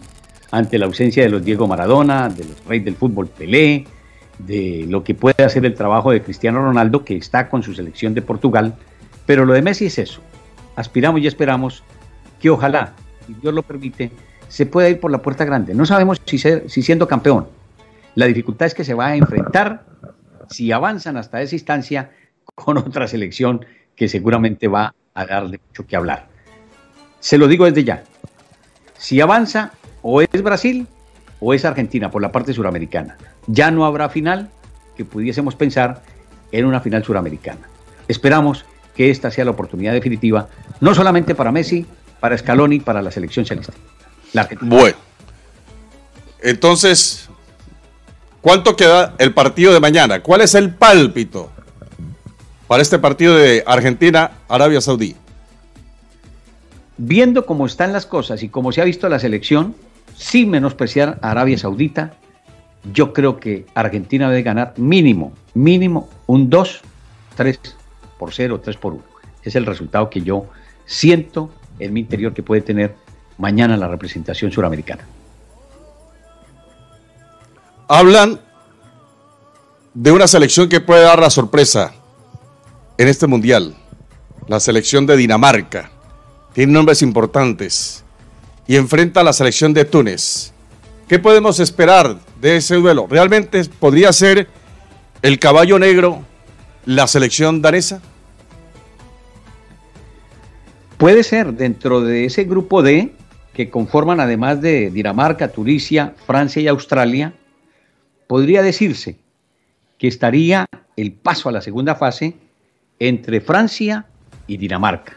ante la ausencia de los Diego Maradona, de los reyes del fútbol Pelé, de lo que puede hacer el trabajo de Cristiano Ronaldo, que está con su selección de Portugal. Pero lo de Messi es eso. Aspiramos y esperamos que ojalá, si Dios lo permite, se pueda ir por la puerta grande. No sabemos si, si siendo campeón. La dificultad es que se va a enfrentar, si avanzan hasta esa instancia, con otra selección que seguramente va a darle mucho que hablar. Se lo digo desde ya. Si avanza, o es Brasil o es Argentina por la parte suramericana ya no habrá final que pudiésemos pensar en una final suramericana. Esperamos que esta sea la oportunidad definitiva, no solamente para Messi, para Scaloni, para la selección celeste. bueno, entonces, ¿cuánto queda el partido de mañana? ¿Cuál es el pálpito para este partido de Argentina-Arabia Saudí? Viendo cómo están las cosas y cómo se ha visto la selección, sin menospreciar a Arabia Saudita, yo creo que Argentina debe ganar mínimo, mínimo un 2, 3 por 0, 3 por 1. Es el resultado que yo siento en mi interior que puede tener mañana la representación suramericana. Hablan de una selección que puede dar la sorpresa en este mundial. La selección de Dinamarca. Tiene nombres importantes. Y enfrenta a la selección de Túnez. ¿Qué podemos esperar de ese duelo? ¿Realmente podría ser el caballo negro la selección danesa? Puede ser dentro de ese grupo D que conforman además de Dinamarca, Turcia, Francia y Australia, podría decirse que estaría el paso a la segunda fase entre Francia y Dinamarca,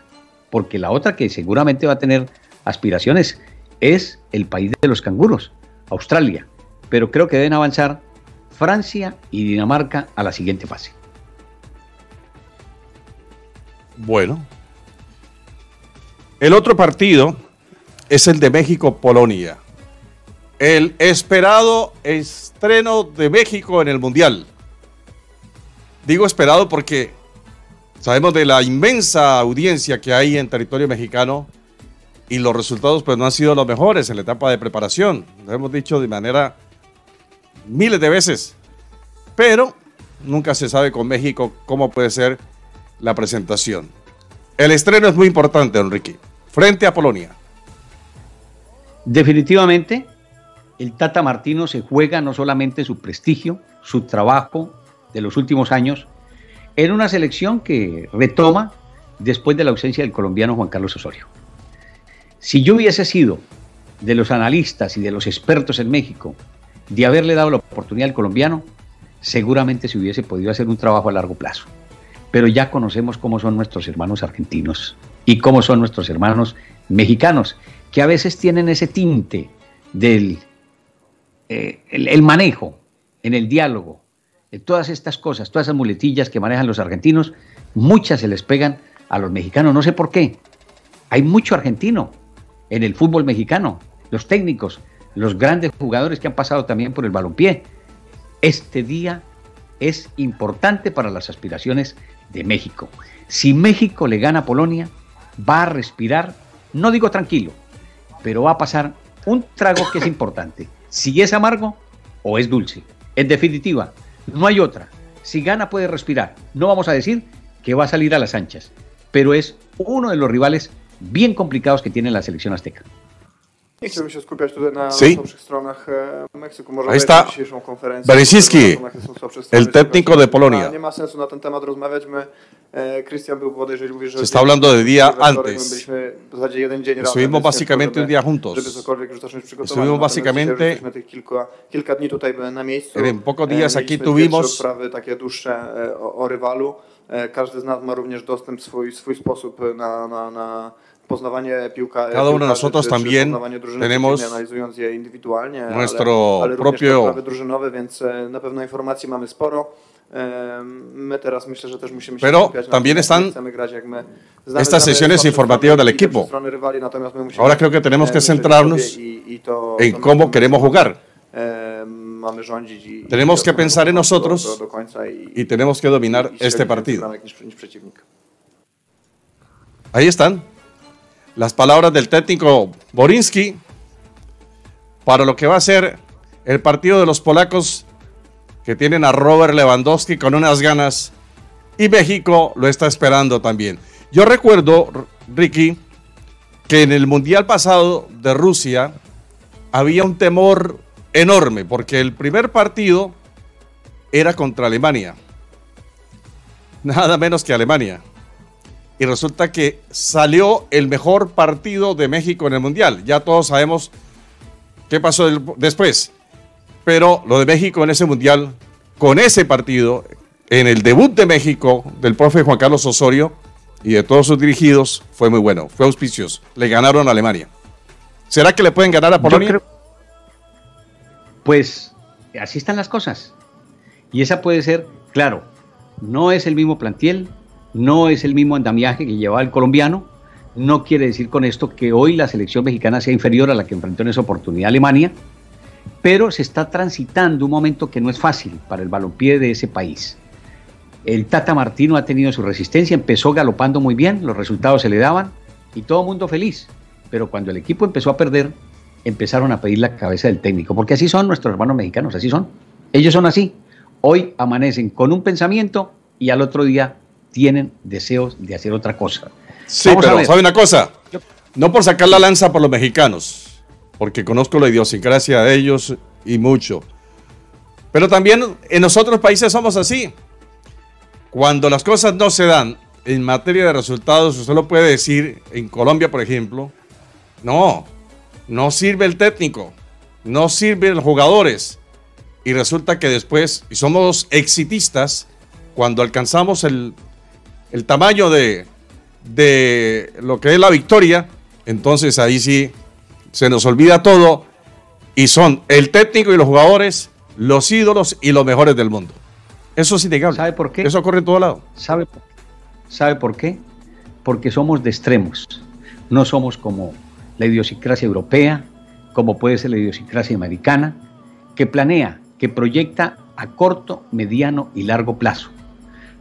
porque la otra que seguramente va a tener aspiraciones es el país de los canguros, Australia, pero creo que deben avanzar Francia y Dinamarca a la siguiente fase. Bueno. El otro partido es el de México-Polonia. El esperado estreno de México en el Mundial. Digo esperado porque sabemos de la inmensa audiencia que hay en territorio mexicano y los resultados pues no han sido los mejores en la etapa de preparación. Lo hemos dicho de manera miles de veces. Pero nunca se sabe con México cómo puede ser la presentación. El estreno es muy importante, Enrique, frente a Polonia. Definitivamente, el Tata Martino se juega no solamente su prestigio, su trabajo, de los últimos años en una selección que retoma después de la ausencia del colombiano Juan Carlos Osorio. Si yo hubiese sido de los analistas y de los expertos en México de haberle dado la oportunidad al colombiano, seguramente se hubiese podido hacer un trabajo a largo plazo. Pero ya conocemos cómo son nuestros hermanos argentinos y cómo son nuestros hermanos mexicanos, que a veces tienen ese tinte del eh, el, manejo en el diálogo, de todas estas cosas, todas esas muletillas que manejan los argentinos, muchas se les pegan a los mexicanos, no sé por qué. Hay mucho argentino en el fútbol mexicano, los técnicos, los grandes jugadores que han pasado también por el balompié. Este día es importante para las aspiraciones de México. Si México le gana a Polonia, va a respirar, no digo tranquilo, pero va a pasar un trago que es importante. Si es amargo o es dulce. En definitiva, no hay otra. Si gana puede respirar. No vamos a decir que va a salir a las anchas, pero es uno de los rivales bien complicados que tiene la selección azteca. Nie chciałbym się skupiać tutaj na sí. słabszych stronach e, Meksyku. Może Ahí está. dzisiejszą konferencję. Berezinski, el técnico de Polonia. Nie ma sensu na ten temat rozmawiać. My, e, Cristian był bodaj, jeżeli że... Se está hablando de día antes. Byliśmy w zasadzie jeden dzień razem. Estuvimos básicamente un día juntos. Żeby cokolwiek już zacząć przygotować. Estuvimos básicamente... tych kilka, kilka dni tutaj na miejscu. En pocos días e, aquí tuvimos... sprawy takie dłuższe o, o rywalu. Każdy z nas ma również dostęp, swój, swój sposób na, na, na Cada uno de nosotros también tenemos nuestro propio Pero también están estas sesiones informativas del equipo. Ahora creo que tenemos que centrarnos en cómo queremos jugar. Tenemos que pensar en nosotros y tenemos que dominar este partido. Ahí están las palabras del técnico Borinsky para lo que va a ser el partido de los polacos que tienen a Robert Lewandowski con unas ganas y México lo está esperando también. Yo recuerdo, Ricky, que en el Mundial pasado de Rusia había un temor enorme porque el primer partido era contra Alemania. Nada menos que Alemania y resulta que salió el mejor partido de México en el Mundial. Ya todos sabemos qué pasó después. Pero lo de México en ese Mundial, con ese partido, en el debut de México del profe Juan Carlos Osorio y de todos sus dirigidos, fue muy bueno, fue auspicioso. Le ganaron a Alemania. ¿Será que le pueden ganar a Polonia? Pues así están las cosas. Y esa puede ser, claro, no es el mismo plantiel, no es el mismo andamiaje que llevaba el colombiano. No quiere decir con esto que hoy la selección mexicana sea inferior a la que enfrentó en esa oportunidad Alemania, pero se está transitando un momento que no es fácil para el balompié de ese país. El Tata Martino ha tenido su resistencia, empezó galopando muy bien, los resultados se le daban y todo mundo feliz. Pero cuando el equipo empezó a perder, empezaron a pedir la cabeza del técnico, porque así son nuestros hermanos mexicanos, así son. Ellos son así. Hoy amanecen con un pensamiento y al otro día tienen deseos de hacer otra cosa. Sí, pero ¿sabe una cosa? No por sacar la lanza por los mexicanos, porque conozco la idiosincrasia de ellos y mucho. Pero también en los otros países somos así. Cuando las cosas no se dan en materia de resultados, usted lo puede decir en Colombia, por ejemplo, no, no sirve el técnico, no sirven los jugadores. Y resulta que después, y somos exitistas, cuando alcanzamos el el tamaño de, de lo que es la victoria, entonces ahí sí se nos olvida todo y son el técnico y los jugadores los ídolos y los mejores del mundo. Eso es innegable. ¿Sabe por qué? Eso ocurre en todo lado. ¿Sabe, ¿Sabe por qué? Porque somos de extremos. No somos como la idiosincrasia europea, como puede ser la idiosincrasia americana, que planea, que proyecta a corto, mediano y largo plazo.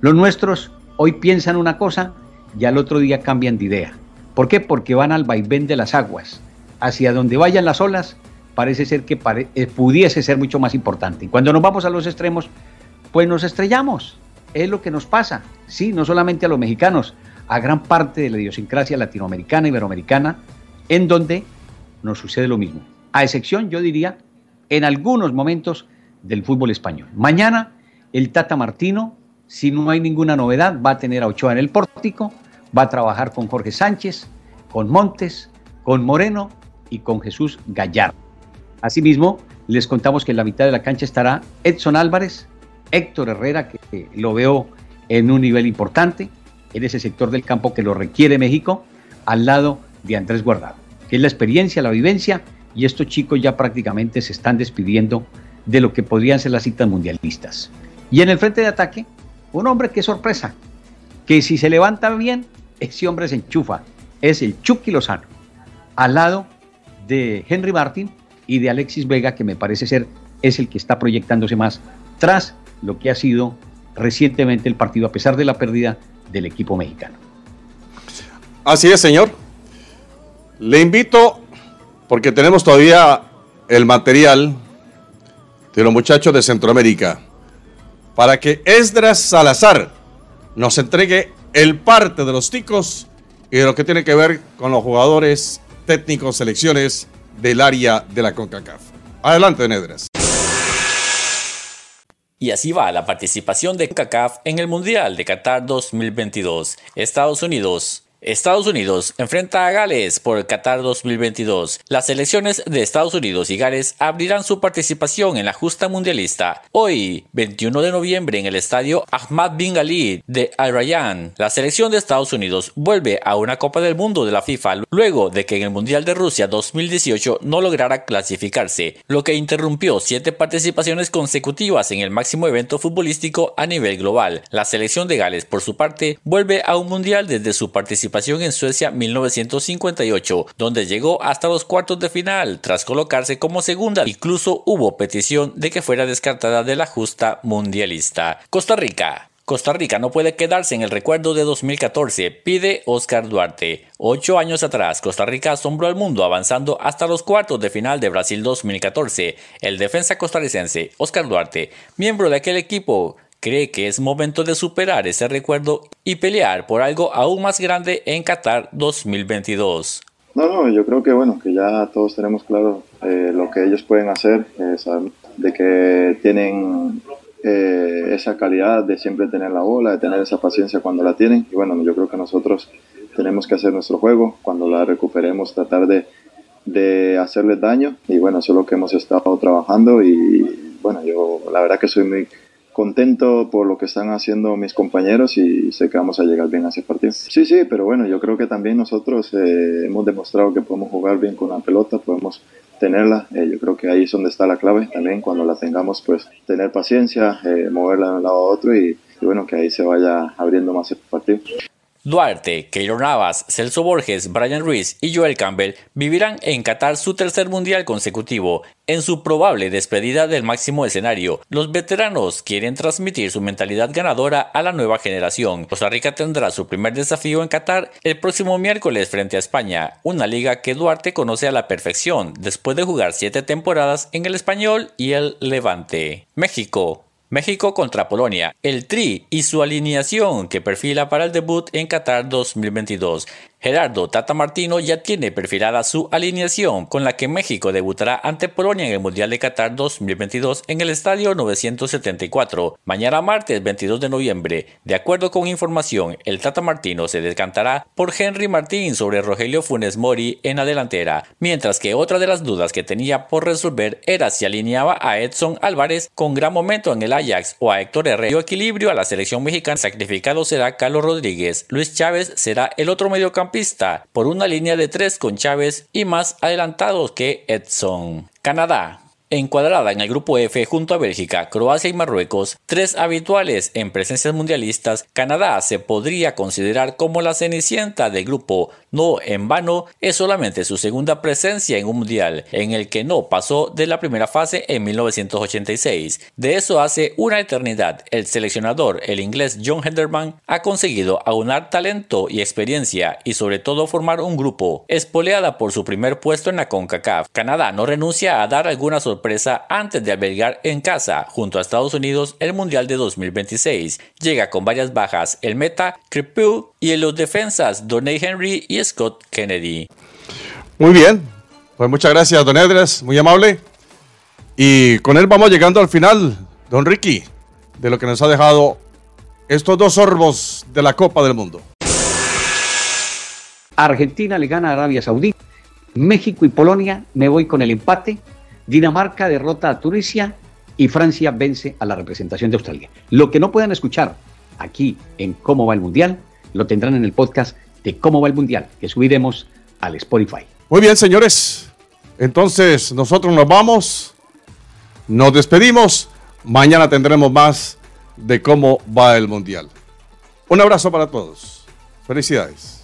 Los nuestros hoy piensan una cosa y al otro día cambian de idea. ¿Por qué? Porque van al vaivén de las aguas. Hacia donde vayan las olas, parece ser que eh, pudiese ser mucho más importante. Y cuando nos vamos a los extremos, pues nos estrellamos. Es lo que nos pasa. Sí, no solamente a los mexicanos, a gran parte de la idiosincrasia latinoamericana, iberoamericana, en donde nos sucede lo mismo. A excepción, yo diría, en algunos momentos del fútbol español. Mañana el Tata Martino, si no hay ninguna novedad, va a tener a Ochoa en el pórtico, va a trabajar con Jorge Sánchez, con Montes, con Moreno y con Jesús Gallardo. Asimismo, les contamos que en la mitad de la cancha estará Edson Álvarez, Héctor Herrera, que lo veo en un nivel importante, en ese sector del campo que lo requiere México, al lado de Andrés Guardado, que es la experiencia, la vivencia, y estos chicos ya prácticamente se están despidiendo de lo que podrían ser las citas mundialistas. Y en el frente de ataque, un hombre que sorpresa, que si se levanta bien, ese hombre se enchufa, es el Chucky Lozano, al lado de Henry Martin y de Alexis Vega, que me parece ser es el que está proyectándose más tras lo que ha sido recientemente el partido, a pesar de la pérdida del equipo mexicano. Así es, señor. Le invito, porque tenemos todavía el material de los muchachos de Centroamérica, para que Esdras Salazar nos entregue el parte de los ticos y de lo que tiene que ver con los jugadores técnicos, selecciones del área de la CONCACAF. Adelante, Nedras. Y así va la participación de CONCACAF en el Mundial de Qatar 2022. Estados Unidos Estados Unidos enfrenta a Gales por Qatar 2022. Las selecciones de Estados Unidos y Gales abrirán su participación en la justa mundialista. Hoy, 21 de noviembre, en el estadio Ahmad Bin Ali de Al Rayyan, la selección de Estados Unidos vuelve a una Copa del Mundo de la FIFA luego de que en el Mundial de Rusia 2018 no lograra clasificarse, lo que interrumpió siete participaciones consecutivas en el máximo evento futbolístico a nivel global. La selección de Gales, por su parte, vuelve a un mundial desde su participación en Suecia 1958, donde llegó hasta los cuartos de final tras colocarse como segunda. Incluso hubo petición de que fuera descartada de la justa mundialista. Costa Rica. Costa Rica no puede quedarse en el recuerdo de 2014, pide Oscar Duarte. Ocho años atrás, Costa Rica asombró al mundo avanzando hasta los cuartos de final de Brasil 2014. El defensa costarricense, Oscar Duarte, miembro de aquel equipo, cree que es momento de superar ese recuerdo y pelear por algo aún más grande en Qatar 2022. No, no, yo creo que bueno, que ya todos tenemos claro eh, lo que ellos pueden hacer, eh, de que tienen eh, esa calidad de siempre tener la bola, de tener esa paciencia cuando la tienen. Y bueno, yo creo que nosotros tenemos que hacer nuestro juego, cuando la recuperemos tratar de, de hacerles daño. Y bueno, eso es lo que hemos estado trabajando y bueno, yo la verdad que soy muy contento por lo que están haciendo mis compañeros y sé que vamos a llegar bien a ese partido. Sí, sí, pero bueno, yo creo que también nosotros eh, hemos demostrado que podemos jugar bien con la pelota, podemos tenerla. Eh, yo creo que ahí es donde está la clave también. Cuando la tengamos, pues tener paciencia, eh, moverla de un lado a otro y, y, bueno, que ahí se vaya abriendo más el partido. Duarte, Keylor Navas, Celso Borges, Brian Ruiz y Joel Campbell vivirán en Qatar su tercer mundial consecutivo. En su probable despedida del máximo escenario, los veteranos quieren transmitir su mentalidad ganadora a la nueva generación. Costa Rica tendrá su primer desafío en Qatar el próximo miércoles frente a España, una liga que Duarte conoce a la perfección después de jugar siete temporadas en el español y el Levante. México, México contra Polonia, el Tri y su alineación que perfila para el debut en Qatar 2022. Gerardo Tata Martino ya tiene perfilada su alineación con la que México debutará ante Polonia en el Mundial de Qatar 2022 en el Estadio 974, mañana martes 22 de noviembre. De acuerdo con información, el Tata Martino se descantará por Henry Martín sobre Rogelio Funes Mori en la delantera, mientras que otra de las dudas que tenía por resolver era si alineaba a Edson Álvarez con gran momento en el Ajax o a Héctor Herrera. Dio equilibrio a la selección mexicana. Sacrificado será Carlos Rodríguez. Luis Chávez será el otro mediocampo pista por una línea de tres con Chávez y más adelantados que Edson. Canadá. Encuadrada en el grupo F junto a Bélgica, Croacia y Marruecos, tres habituales en presencias mundialistas, Canadá se podría considerar como la cenicienta del grupo. No en vano, es solamente su segunda presencia en un mundial, en el que no pasó de la primera fase en 1986. De eso hace una eternidad, el seleccionador, el inglés John Henderman, ha conseguido aunar talento y experiencia y sobre todo formar un grupo. Espoleada por su primer puesto en la CONCACAF, Canadá no renuncia a dar alguna sorpresa antes de albergar en casa, junto a Estados Unidos, el Mundial de 2026. Llega con varias bajas el meta, Crepeau y en los defensas, Donny Henry y Scott Kennedy. Muy bien, pues muchas gracias, don Edres, muy amable. Y con él vamos llegando al final, don Ricky. de lo que nos ha dejado estos dos sorbos de la Copa del Mundo. Argentina le gana a Arabia Saudita. México y Polonia me voy con el empate. Dinamarca derrota a Tunisia y Francia vence a la representación de Australia. Lo que no puedan escuchar aquí en Cómo va el Mundial, lo tendrán en el podcast de Cómo va el Mundial, que subiremos al Spotify. Muy bien, señores. Entonces, nosotros nos vamos, nos despedimos. Mañana tendremos más de cómo va el Mundial. Un abrazo para todos. Felicidades.